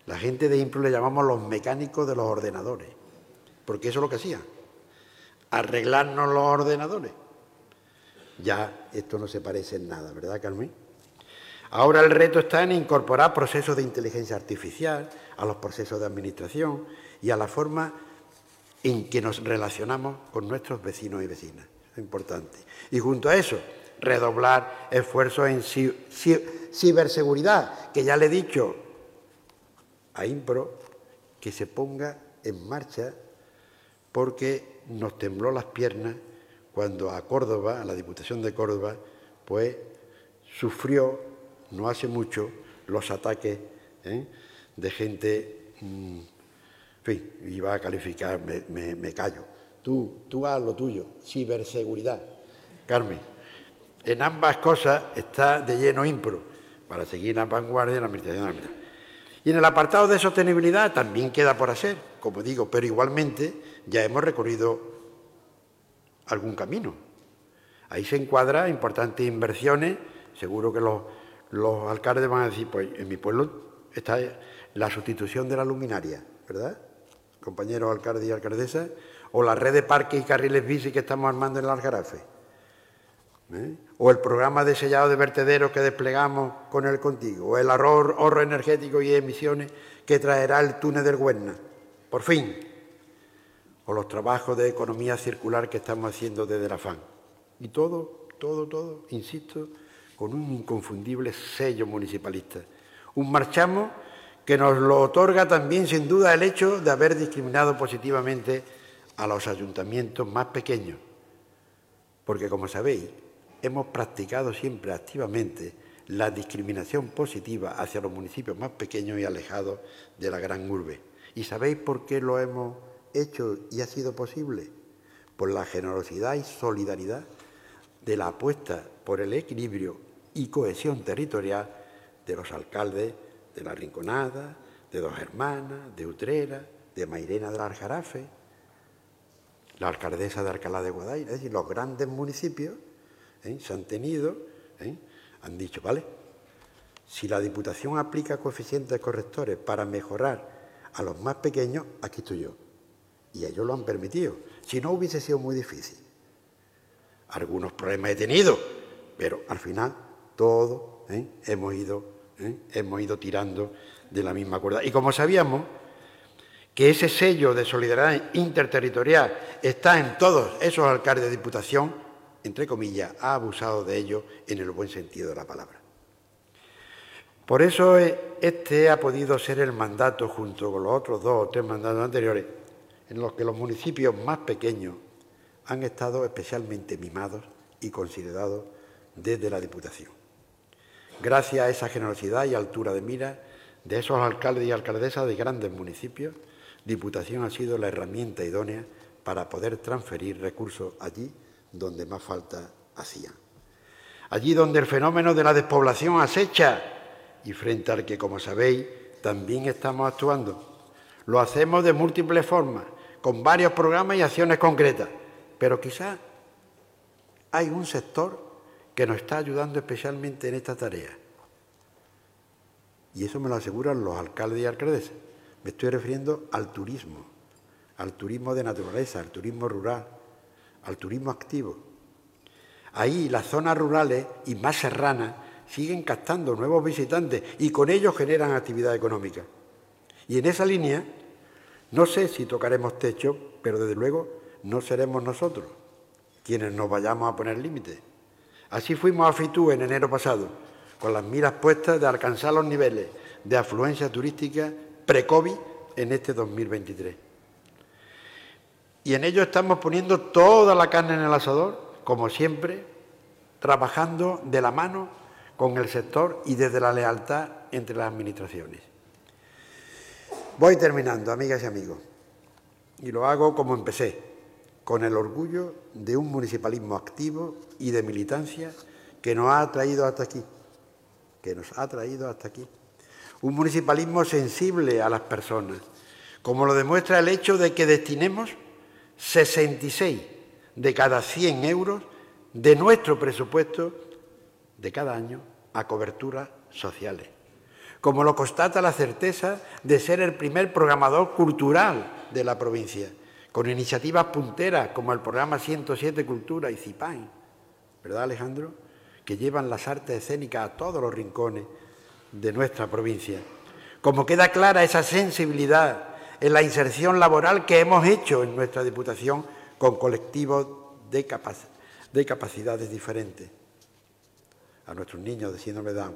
la gente de Impro le llamamos los mecánicos de los ordenadores, porque eso es lo que hacían, arreglarnos los ordenadores. Ya esto no se parece en nada, ¿verdad, Carmen? Ahora el reto está en incorporar procesos de inteligencia artificial a los procesos de administración y a la forma en que nos relacionamos con nuestros vecinos y vecinas. Es importante. Y junto a eso, redoblar esfuerzos en ciberseguridad, que ya le he dicho a Impro que se ponga en marcha porque nos tembló las piernas cuando a Córdoba, a la Diputación de Córdoba, pues sufrió no hace mucho los ataques ¿eh? de gente, mm, en fin, iba a calificar, me, callo. Tú, tú haz lo tuyo, ciberseguridad. Carmen. En ambas cosas está de lleno IMPRO, para seguir la vanguardia de la Administración de Y en el apartado de sostenibilidad también queda por hacer, como digo, pero igualmente ya hemos recorrido algún camino. Ahí se encuadra importantes inversiones, seguro que los, los alcaldes van a decir, pues en mi pueblo está la sustitución de la luminaria, ¿verdad? Compañeros alcaldes y alcaldesas, o la red de parques y carriles bici que estamos armando en el Algarafe ¿eh? o el programa de sellado de vertederos que desplegamos con el contigo, o el ahorro, energético y emisiones que traerá el túnel del Huerna, por fin, o los trabajos de economía circular que estamos haciendo desde la FAN. Y todo, todo, todo, insisto, con un inconfundible sello municipalista. Un marchamo que nos lo otorga también, sin duda, el hecho de haber discriminado positivamente a los ayuntamientos más pequeños. Porque, como sabéis, hemos practicado siempre activamente la discriminación positiva hacia los municipios más pequeños y alejados de la gran urbe. ¿Y sabéis por qué lo hemos hecho y ha sido posible? Por la generosidad y solidaridad de la apuesta por el equilibrio y cohesión territorial de los alcaldes de La Rinconada, de Dos Hermanas, de Utrera, de Mairena del Aljarafe, la alcaldesa de Alcalá de Guadaira, es decir, los grandes municipios ¿eh? se han tenido, ¿eh? han dicho, vale, si la Diputación aplica coeficientes correctores para mejorar a los más pequeños, aquí estoy yo. Y ellos lo han permitido. Si no hubiese sido muy difícil. Algunos problemas he tenido, pero al final todos ¿eh? hemos, ido, ¿eh? hemos ido tirando de la misma cuerda. Y como sabíamos que ese sello de solidaridad interterritorial está en todos esos alcaldes de diputación, entre comillas, ha abusado de ello en el buen sentido de la palabra. Por eso eh, este ha podido ser el mandato, junto con los otros dos o tres mandatos anteriores, en los que los municipios más pequeños han estado especialmente mimados y considerados desde la Diputación. Gracias a esa generosidad y altura de mira de esos alcaldes y alcaldesas de grandes municipios, Diputación ha sido la herramienta idónea para poder transferir recursos allí donde más falta hacían. Allí donde el fenómeno de la despoblación acecha y frente al que, como sabéis, también estamos actuando. Lo hacemos de múltiples formas, con varios programas y acciones concretas, pero quizás hay un sector que nos está ayudando especialmente en esta tarea. Y eso me lo aseguran los alcaldes y alcaldesas. Me estoy refiriendo al turismo, al turismo de naturaleza, al turismo rural, al turismo activo. Ahí las zonas rurales y más serranas siguen captando nuevos visitantes y con ellos generan actividad económica. Y en esa línea, no sé si tocaremos techo, pero desde luego no seremos nosotros quienes nos vayamos a poner límites. Así fuimos a Fitú en enero pasado, con las miras puestas de alcanzar los niveles de afluencia turística pre-COVID en este 2023. Y en ello estamos poniendo toda la carne en el asador, como siempre, trabajando de la mano con el sector y desde la lealtad entre las administraciones. Voy terminando, amigas y amigos, y lo hago como empecé, con el orgullo de un municipalismo activo y de militancia que nos ha traído hasta aquí, que nos ha traído hasta aquí. Un municipalismo sensible a las personas, como lo demuestra el hecho de que destinemos 66 de cada 100 euros de nuestro presupuesto de cada año a coberturas sociales, como lo constata la certeza de ser el primer programador cultural de la provincia, con iniciativas punteras como el programa 107 Cultura y CIPAIN, ¿verdad Alejandro? Que llevan las artes escénicas a todos los rincones de nuestra provincia. Como queda clara esa sensibilidad en la inserción laboral que hemos hecho en nuestra Diputación con colectivos de, de capacidades diferentes a nuestros niños de síndrome Down.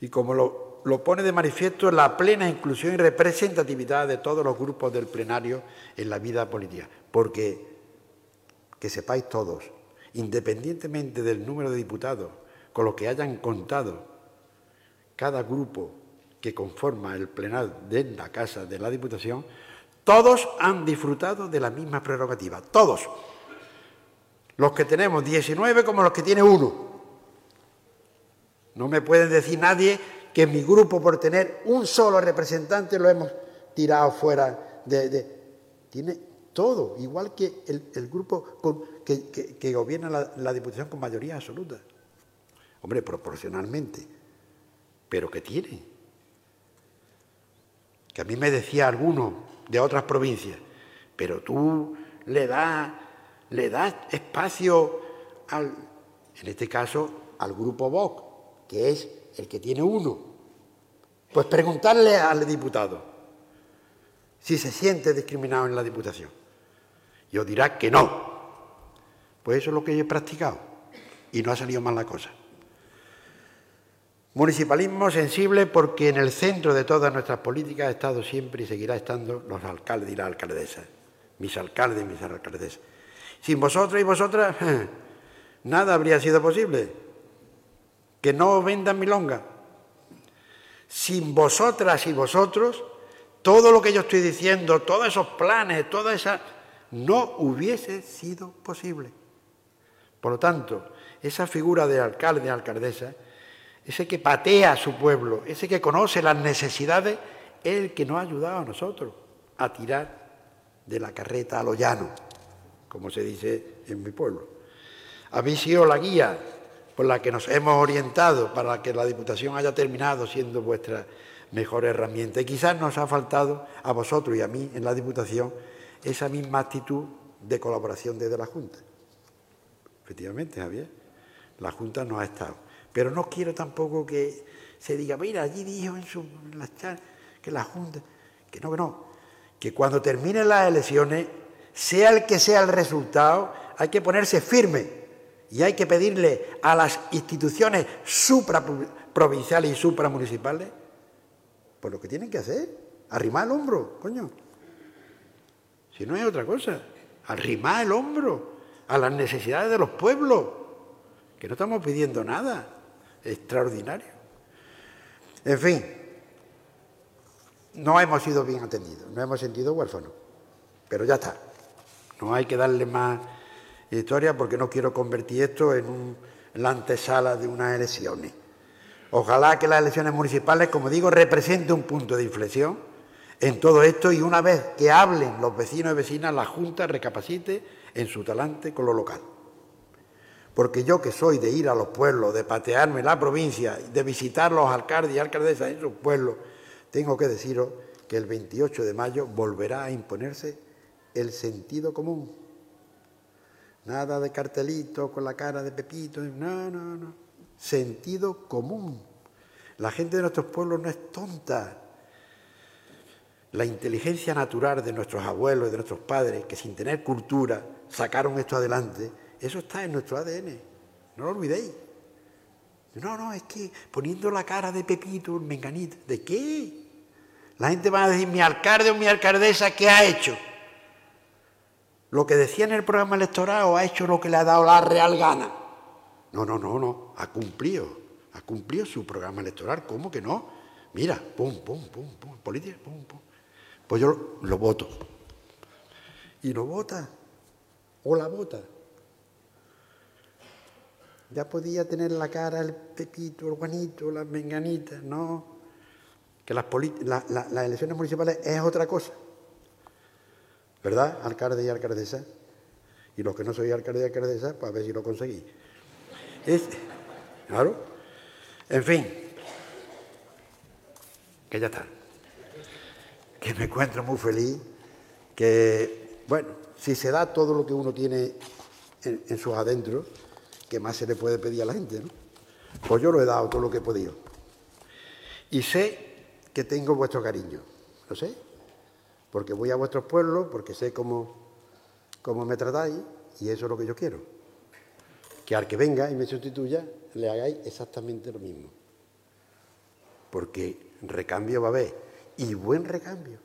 Y como lo, lo pone de manifiesto la plena inclusión y representatividad de todos los grupos del plenario en la vida política. Porque, que sepáis todos, independientemente del número de diputados con los que hayan contado cada grupo que conforma el plenario de la Casa de la Diputación, todos han disfrutado de la misma prerrogativa, todos. Los que tenemos 19 como los que tiene uno. No me pueden decir nadie que mi grupo, por tener un solo representante, lo hemos tirado fuera de... tiene todo, igual que el, grupo que, gobierna la, Diputación con mayoría absoluta. Hombre, proporcionalmente, pero que tiene. Que a mí me decía alguno de otras provincias, pero tú le das le espacio al, en este caso, al grupo Vox, que es el que tiene uno. Pues preguntarle al diputado si se siente discriminado en la Diputación. Yo dirá que no. Pues eso es lo que yo he practicado y no ha salido mal la cosa. Municipalismo sensible porque en el centro de todas nuestras políticas ha estado siempre y seguirá estando los alcaldes y las alcaldesas, mis alcaldes y mis alcaldesas. Sin vosotros y vosotras, <laughs> nada habría sido posible que no vendan milonga. Sin vosotras y vosotros, todo lo que yo estoy diciendo, todos esos planes, toda esa, no hubiese sido posible. Por lo tanto, esa figura de alcalde, alcaldesa, ese que patea a su pueblo, ese que conoce las necesidades, es el que nos ha ayudado a nosotros a tirar de la carreta a lo llano, como se dice en mi pueblo. Habéis sido la guía por la que nos hemos orientado para que la Diputación haya terminado siendo vuestra mejor herramienta. Y quizás nos ha faltado a vosotros y a mí en la Diputación esa misma actitud de colaboración desde la Junta. Efectivamente, Javier, la Junta no ha estado. Pero no quiero tampoco que se diga, mira, allí dijo en, su, en las que la Junta, que no, que no, que cuando terminen las elecciones, sea el que sea el resultado, hay que ponerse firme y hay que pedirle a las instituciones supraprovinciales y supramunicipales, pues lo que tienen que hacer, arrimar el hombro, coño. Si no es otra cosa, arrimar el hombro a las necesidades de los pueblos, que no estamos pidiendo nada extraordinario. En fin, no hemos sido bien atendidos, no hemos sentido huérfanos, pero ya está. No hay que darle más historia porque no quiero convertir esto en, la antesala de unas elecciones. Ojalá que las elecciones municipales, como digo, representen un punto de inflexión en todo esto y una vez que hablen los vecinos y vecinas, la Junta recapacite en su talante con lo local. Porque yo que soy de ir a los pueblos, de patearme la provincia, de visitar los alcaldes y alcaldesas en sus pueblos, tengo que deciros que el 28 de mayo volverá a imponerse el sentido común. Nada de cartelito con la cara de Pepito, no, no, no. Sentido común. La gente de nuestros pueblos no es tonta. La inteligencia natural de nuestros abuelos y de nuestros padres, que sin tener cultura sacaron esto adelante, eso está en nuestro ADN. No lo olvidéis. No, no, es que poniendo la cara de Pepito, Menganita, ¿de qué? La gente va a decir, mi alcalde o mi alcaldesa, ¿qué ha hecho? Lo que decía en el programa electoral o ha hecho lo que le ha dado la real gana. No, no, no, no, ha cumplido, ha cumplido su programa electoral, ¿cómo que no? Mira, pum, pum, pum, pum, política, pum, pum. Pues yo lo, voto. Y lo vota, o la vota. Ya podía tener la cara el Pepito, el Juanito, las Menganitas, no. Que las, las elecciones municipales es otra cosa. ¿Verdad? Alcalde y alcaldesa. Y los que no soy alcalde y alcaldesa, pues a ver si lo conseguí. claro. En fin. Que ya está. Que me encuentro muy feliz. Que, bueno, si se da todo lo que uno tiene en, sus adentros, ¿qué más se le puede pedir a la gente? ¿no? Pues yo lo he dado todo lo que he podido. Y sé que tengo vuestro cariño. ¿Lo sé? Porque voy a vuestros pueblos, porque sé cómo, cómo me tratáis y eso es lo que yo quiero. Que al que venga y me sustituya le hagáis exactamente lo mismo. Porque recambio va a haber y buen recambio.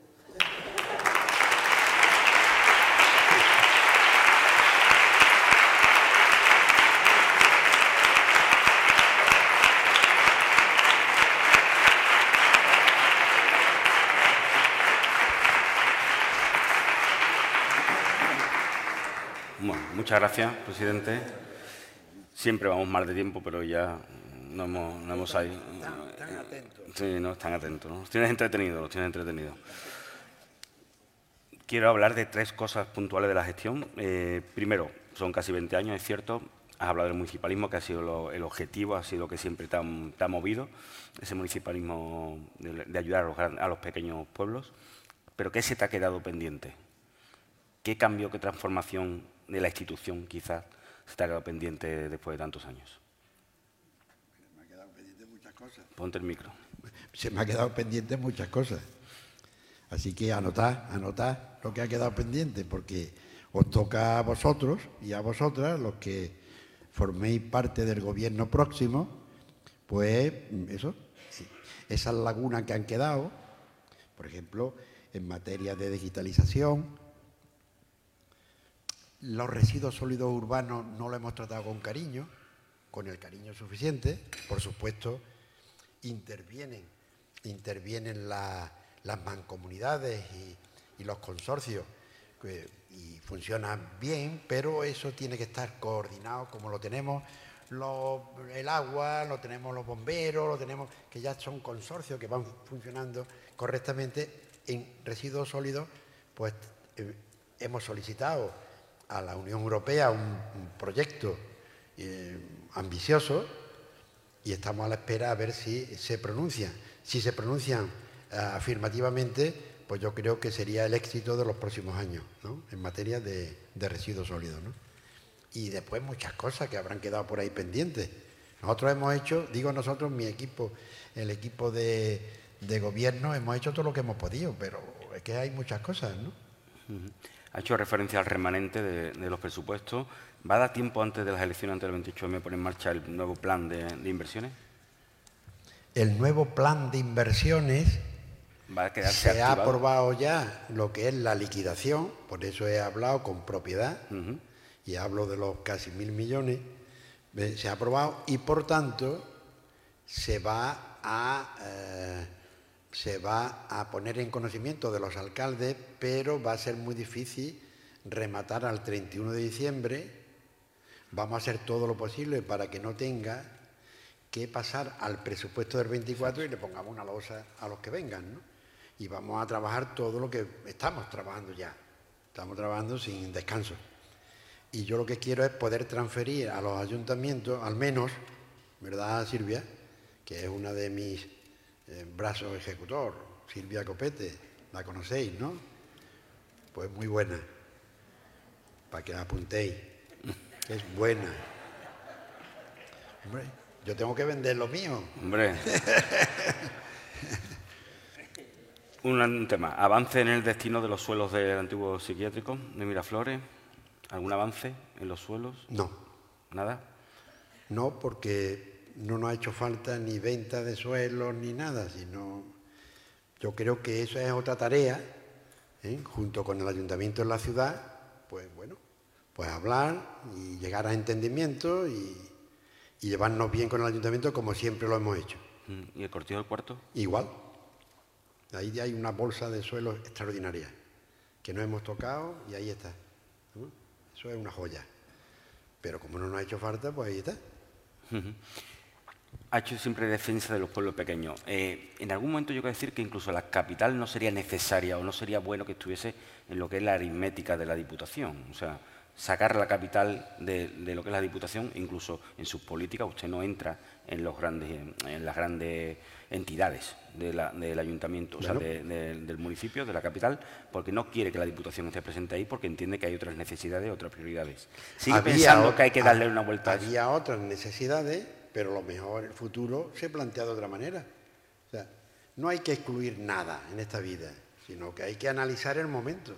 Muchas gracias, presidente. Siempre vamos mal de tiempo, pero ya no hemos, no hemos ahí. Están, atentos. Sí, no están atentos. ¿no? Los tienes entretenidos, los tienes entretenidos. Quiero hablar de tres cosas puntuales de la gestión. Eh, primero, son casi 20 años, es cierto. Has hablado del municipalismo, que ha sido el objetivo, ha sido lo que siempre te ha, movido, ese municipalismo de, ayudar a los, a los pequeños pueblos. Pero ¿qué se te ha quedado pendiente? ¿Qué cambio, qué transformación de la institución quizás se te ha quedado pendiente después de tantos años? Me ha quedado pendiente muchas cosas. Ponte el micro. Se me ha quedado pendiente muchas cosas. Así que anotad, anotad lo que ha quedado pendiente, porque os toca a vosotros y a vosotras, los que forméis parte del gobierno próximo, pues eso, esas lagunas que han quedado, por ejemplo, en materia de digitalización, los residuos sólidos urbanos no lo hemos tratado con cariño, con el cariño suficiente. Por supuesto, intervienen, intervienen las mancomunidades y, los consorcios y funcionan bien, pero eso tiene que estar coordinado como lo tenemos el agua, lo tenemos los bomberos, lo tenemos, que ya son consorcios que van funcionando correctamente en residuos sólidos, pues eh, hemos solicitado a la Unión Europea un, proyecto eh, ambicioso y estamos a la espera a ver si se pronuncian. Si se pronuncian eh, afirmativamente, pues yo creo que sería el éxito de los próximos años, ¿no? En materia de, residuos sólidos, ¿no? Y después muchas cosas que habrán quedado por ahí pendientes. Nosotros hemos hecho, digo nosotros, mi equipo, el equipo de, gobierno, hemos hecho todo lo que hemos podido, pero es que hay muchas cosas, ¿no? Ha hecho referencia al remanente de, los presupuestos. ¿Va a dar tiempo antes de las elecciones, antes del 28M, poner en marcha el nuevo plan de, inversiones? El nuevo plan de inversiones Va a se ha aprobado ya lo que es la liquidación, por eso he hablado con propiedad y hablo de los casi mil millones. Se ha aprobado y por tanto se va a eh, se va a poner en conocimiento de los alcaldes, pero va a ser muy difícil rematar al 31 de diciembre. Vamos a hacer todo lo posible para que no tenga que pasar al presupuesto del 24 y le pongamos una losa a los que vengan, ¿no? Y vamos a trabajar todo lo que estamos trabajando ya. Estamos trabajando sin descanso. Y yo lo que quiero es poder transferir a los ayuntamientos, al menos, ¿verdad, Silvia? Que es una de mis brazo ejecutor, Silvia Copete, la conocéis, ¿no? Pues muy buena, para que la apuntéis, es buena. Hombre, yo tengo que vender lo mío. Hombre. un, tema, avance en el destino de los suelos del antiguo psiquiátrico de Miraflores. ¿Algún avance en los suelos? No. ¿Nada? No, porque no nos ha hecho falta ni venta de suelos ni nada, sino yo creo que eso es otra tarea, ¿eh? junto con el ayuntamiento de la ciudad, pues bueno, pues hablar y llegar a entendimiento y, llevarnos bien con el ayuntamiento como siempre lo hemos hecho. Mm, ¿Y el cortijo del cuarto? Igual. Ahí hay una bolsa de suelos extraordinaria que no hemos tocado y ahí está. Eso es una joya. Pero como no nos ha hecho falta, pues ahí está ha hecho siempre defensa de los pueblos pequeños. Eh, en algún momento yo quiero decir que incluso la capital no sería necesaria o no sería bueno que estuviese en lo que es la aritmética de la Diputación. O sea, sacar la capital de, lo que es la Diputación, incluso en sus políticas, usted no entra en, los grandes, en las grandes entidades del ayuntamiento, o sea, del municipio, de la capital, porque no quiere que la Diputación esté presente ahí porque entiende que hay otras necesidades, otras prioridades. Sigue pensando que hay que darle una vuelta a Había otras necesidades pero lo mejor el futuro se plantea de otra manera. O sea, no hay que excluir nada en esta vida, sino que hay que analizar el momento.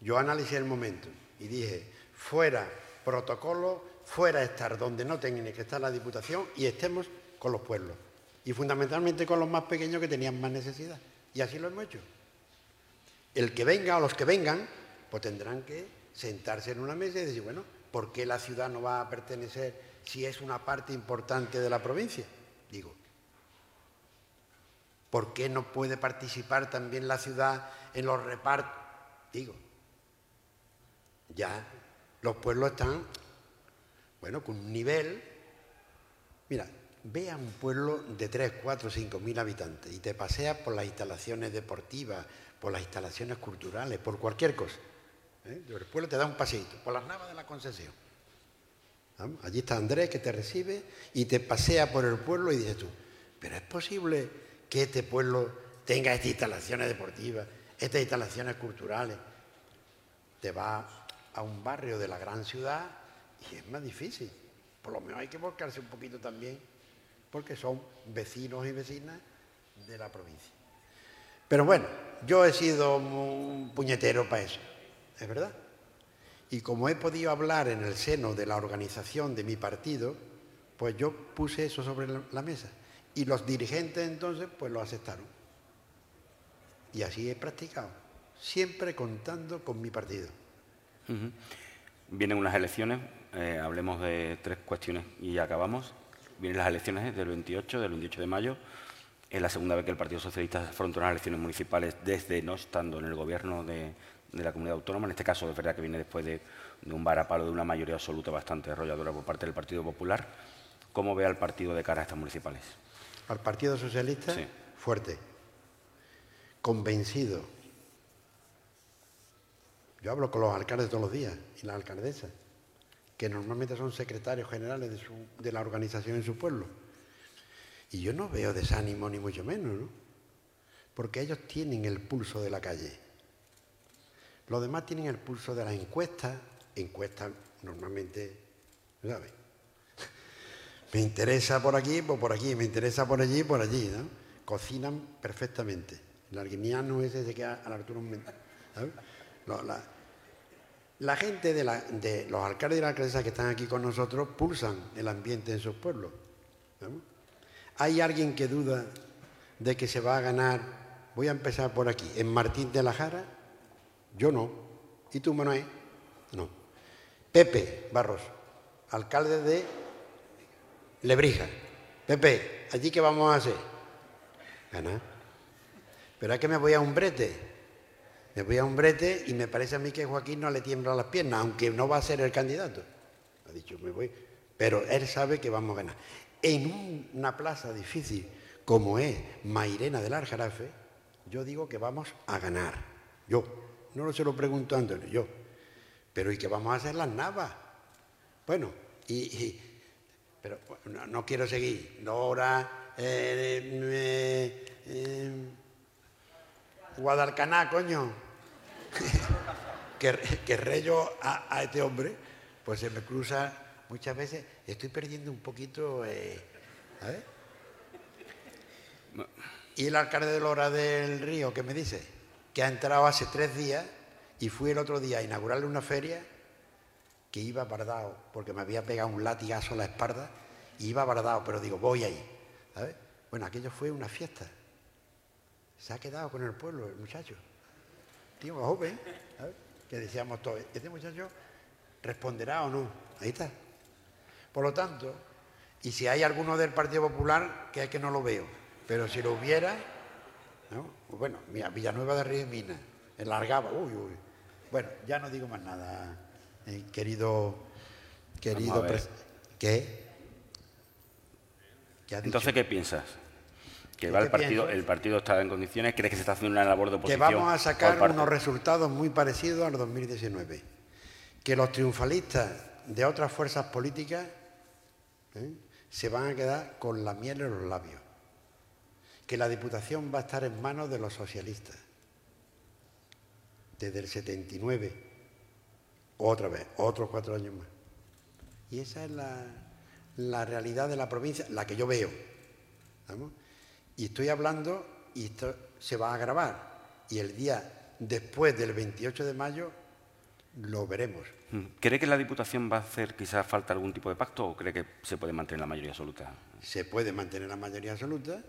Yo analicé el momento y dije, fuera protocolo, fuera estar donde no tenga que estar la Diputación y estemos con los pueblos. Y fundamentalmente con los más pequeños que tenían más necesidad. Y así lo hemos hecho. El que venga o los que vengan, pues tendrán que sentarse en una mesa y decir, bueno, ¿por qué la ciudad no va a pertenecer si es una parte importante de la provincia? Digo, ¿por qué no puede participar también la ciudad en los repartos? Digo, ya los pueblos están, bueno, con un nivel. Mira, ve a un pueblo de 3, 4, 5 mil habitantes y te paseas por las instalaciones deportivas, por las instalaciones culturales, por cualquier cosa. ¿eh? El pueblo te da un paseito, por las navas de la concesión. Allí está Andrés que te recibe y te pasea por el pueblo y dices tú, pero es posible que este pueblo tenga estas instalaciones deportivas, estas instalaciones culturales. Te vas a un barrio de la gran ciudad y es más difícil. Por lo menos hay que volcarse un poquito también, porque son vecinos y vecinas de la provincia. Pero bueno, yo he sido un puñetero para eso, es verdad. Y como he podido hablar en el seno de la organización de mi partido, pues yo puse eso sobre la mesa. Y los dirigentes entonces pues lo aceptaron. Y así he practicado, siempre contando con mi partido. Vienen unas elecciones, eh, hablemos de tres cuestiones y acabamos. Vienen las elecciones del 28, del 28 de mayo. Es la segunda vez que el Partido Socialista afronta unas elecciones municipales desde no estando en el gobierno de, de la comunidad autónoma. En este caso, es verdad que viene después de, un varapalo de una mayoría absoluta bastante arrolladora por parte del Partido Popular. ¿Cómo ve al partido de cara a estas municipales? Al Partido Socialista, fuerte, convencido. Yo hablo con los alcaldes todos los días y las alcaldesas, que normalmente son secretarios generales de, de la organización en su pueblo. Y yo no veo desánimo ni mucho menos, ¿no? porque ellos tienen el pulso de la calle. Los demás tienen el pulso de las encuestas, encuestas normalmente, ¿sabes? Me interesa por aquí, pues por aquí, me interesa por allí, por allí, ¿no? Cocinan perfectamente. El arguiniano ese se queda a la altura un. La, la gente de, los alcaldes y las alcaldesas que están aquí con nosotros pulsan el ambiente en sus pueblos. ¿Hay alguien que duda de que se va a ganar? Voy a empezar por aquí. ¿En Martín de la Jara? Yo no. ¿Y tú, Manuel? No. Pepe Barros, alcalde de Lebrija. Pepe, ¿allí qué vamos a hacer? Ganar. Pero es que me voy a un brete. Me voy a un brete y me parece a mí que Joaquín no le tiembla las piernas, aunque no va a ser el candidato. Ha dicho, me voy. Pero él sabe que vamos a ganar. En una plaza difícil como es Mairena del Arjarafe, yo digo que vamos a ganar. Yo. No lo se lo pregunto a Antonio, yo. Pero ¿y qué vamos a hacer las navas? Bueno, y, pero no, quiero seguir. Nora, eh, eh, Guadalcaná, coño. <laughs> que, que reyo a, este hombre, pues se me cruza muchas veces. Estoy perdiendo un poquito. Eh, y el alcalde de Lora del Río, ¿qué me dice? Que ha entrado hace tres días y fui el otro día a inaugurarle una feria que iba bardado, porque me había pegado un latigazo a la espalda y iba bardado, pero digo, voy ahí. Bueno, aquello fue una fiesta. Se ha quedado con el pueblo, el muchacho. Tío joven, que decíamos todos, este muchacho responderá o no. Ahí está. Por lo tanto, y si hay alguno del Partido Popular, que es que no lo veo, pero si lo hubiera, pues bueno, mira, Villanueva de Río Mina, enlargaba, uy, uy. Bueno, ya no digo más nada, eh, querido, querido, ¿qué? ¿Qué Entonces, ¿qué piensas? que va el partido, el partido está en condiciones, ¿crees que se está haciendo una labor de oposición? Que vamos a sacar unos resultados muy parecidos al 2019. Que los triunfalistas de otras fuerzas políticas ¿eh? se van a quedar con la miel en los labios. Que la Diputación va a estar en manos de los socialistas. Desde el 79, otra vez, otros cuatro años más. Y esa es la, la realidad de la provincia, la que yo veo. ¿Vamos? Y estoy hablando, y esto se va a grabar, y el día después del 28 de mayo lo veremos. Mm. ¿Cree que la Diputación va a hacer quizás falta algún tipo de pacto o cree que se puede mantener la mayoría absoluta? Se puede mantener la mayoría absoluta,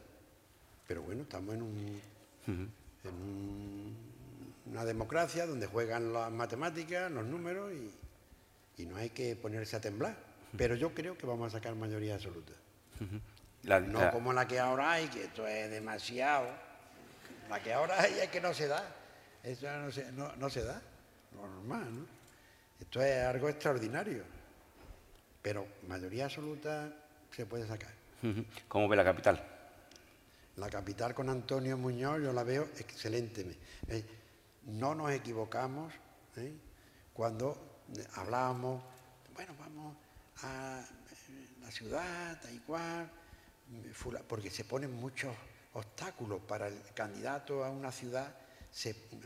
pero bueno, estamos en, una democracia donde juegan las matemáticas, los números y, no hay que ponerse a temblar. Pero yo creo que vamos a sacar mayoría absoluta no como la que ahora hay, que esto es demasiado. La que ahora hay es que no se da. Eso no se, no, se da. Normal, ¿no? Esto es algo extraordinario. Pero mayoría absoluta se puede sacar. ¿Cómo ve la capital? La capital con Antonio Muñoz yo la veo excelente. Eh, no nos equivocamos ¿eh? cuando hablábamos, bueno, vamos a la ciudad, tal y cual, porque se ponen muchos obstáculos para el candidato a una ciudad,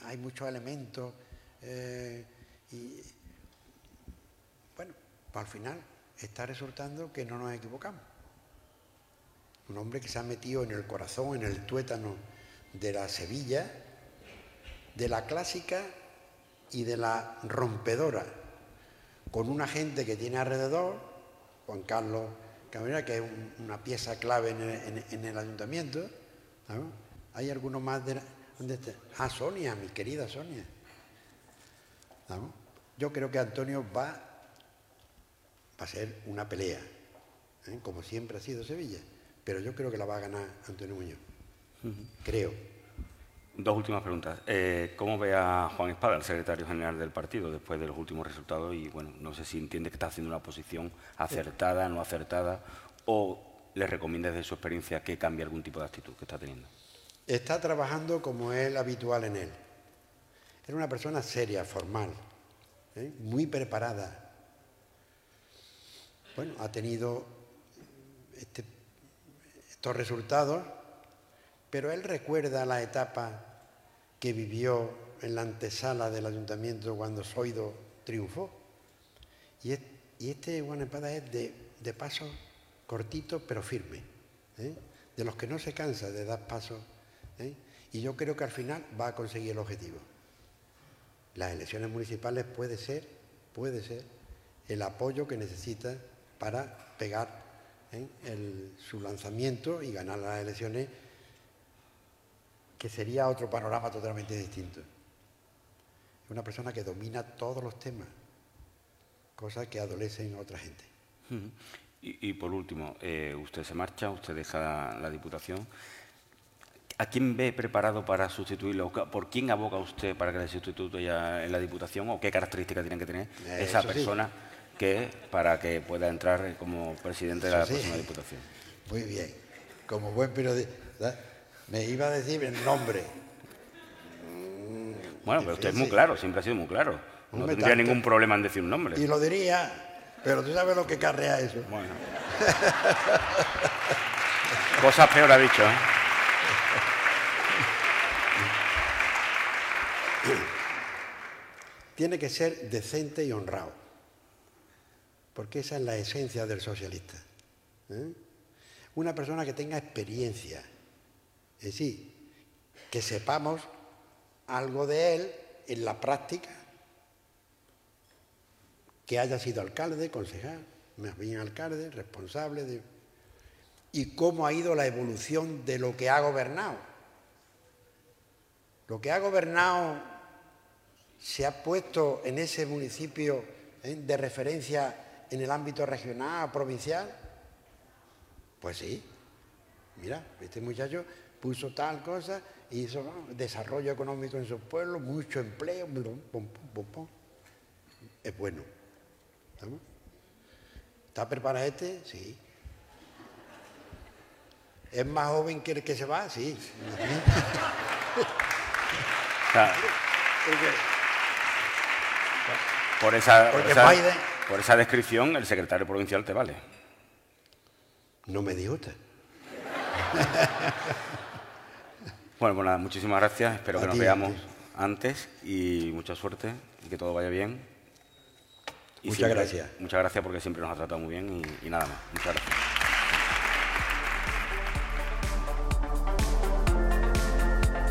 hay muchos elementos eh, y bueno, al final está resultando que no nos equivocamos. Un hombre que se ha metido en el corazón, en el tuétano de la Sevilla, de la clásica y de la rompedora, con una gente que tiene alrededor, Juan Carlos que es una pieza clave en el, ayuntamiento. Hay alguno más de... ¿Dónde está? Ah, Sonia, mi querida Sonia. Yo creo que Antonio va, a ser una pelea, ¿eh? como siempre ha sido Sevilla, pero yo creo que la va a ganar Antonio Muñoz. Creo. Dos últimas preguntas. Eh, ¿Cómo ve a Juan Espada, el secretario general del partido, después de los últimos resultados? Y bueno, no sé si entiende que está haciendo una posición acertada, no acertada, o le recomienda desde su experiencia que cambie algún tipo de actitud que está teniendo. Está trabajando como es habitual en él. Es una persona seria, formal, ¿eh? muy preparada. Bueno, ha tenido este, estos resultados pero él recuerda la etapa que vivió en la antesala del ayuntamiento cuando Soido triunfó. Y, este Juan Espada es de, paso cortito pero firme, ¿eh? de los que no se cansa de dar pasos. ¿eh? Y yo creo que al final va a conseguir el objetivo. Las elecciones municipales puede ser, puede ser el apoyo que necesita para pegar ¿eh? su lanzamiento y ganar las elecciones, que sería otro panorama totalmente distinto. Es una persona que domina todos los temas, cosas que adolecen a otra gente. Y, por último, eh, usted se marcha, usted deja la Diputación. ¿A quién ve preparado para sustituirlo? ¿Por quién aboga usted para que le sustituya en la Diputación? ¿O qué características tienen que tener esa persona que para que pueda entrar como presidente de la próxima Diputación? Muy bien. Como buen periodista, me iba a decir el nombre. Bueno, pero usted es muy claro, siempre ha sido muy claro. No tendría ningún problema en decir un nombre. Y lo diría, pero tú sabes lo que carrea eso. Bueno. <laughs> Cosas peor ha dicho, ¿eh? Tiene que ser decente y honrado, porque esa es la esencia del socialista. ¿eh? Una persona que tenga experiencia, es decir, que sepamos algo de él en la práctica, que haya sido alcalde, concejal, más bien alcalde, responsable de... y cómo ha ido la evolución de lo que ha gobernado. Lo que ha gobernado se ha puesto en ese municipio ¿eh? de referencia en el ámbito regional, provincial. Pues sí, mira, este muchacho puso tal cosa hizo desarrollo económico en su pueblo, mucho empleo, es bueno. ¿Está preparado este? Sí. ¿Es más joven que el que se va? Sí. <laughs> <laughs> por, esa, por esa descripción, el secretario provincial te vale. No me usted. <laughs> Bueno, pues nada, muchísimas gracias. Espero que nos veamos antes y mucha suerte y que todo vaya bien. muchas gracias. Muchas gracias porque siempre nos ha tratado muy bien y, y nada más. Muchas gracias.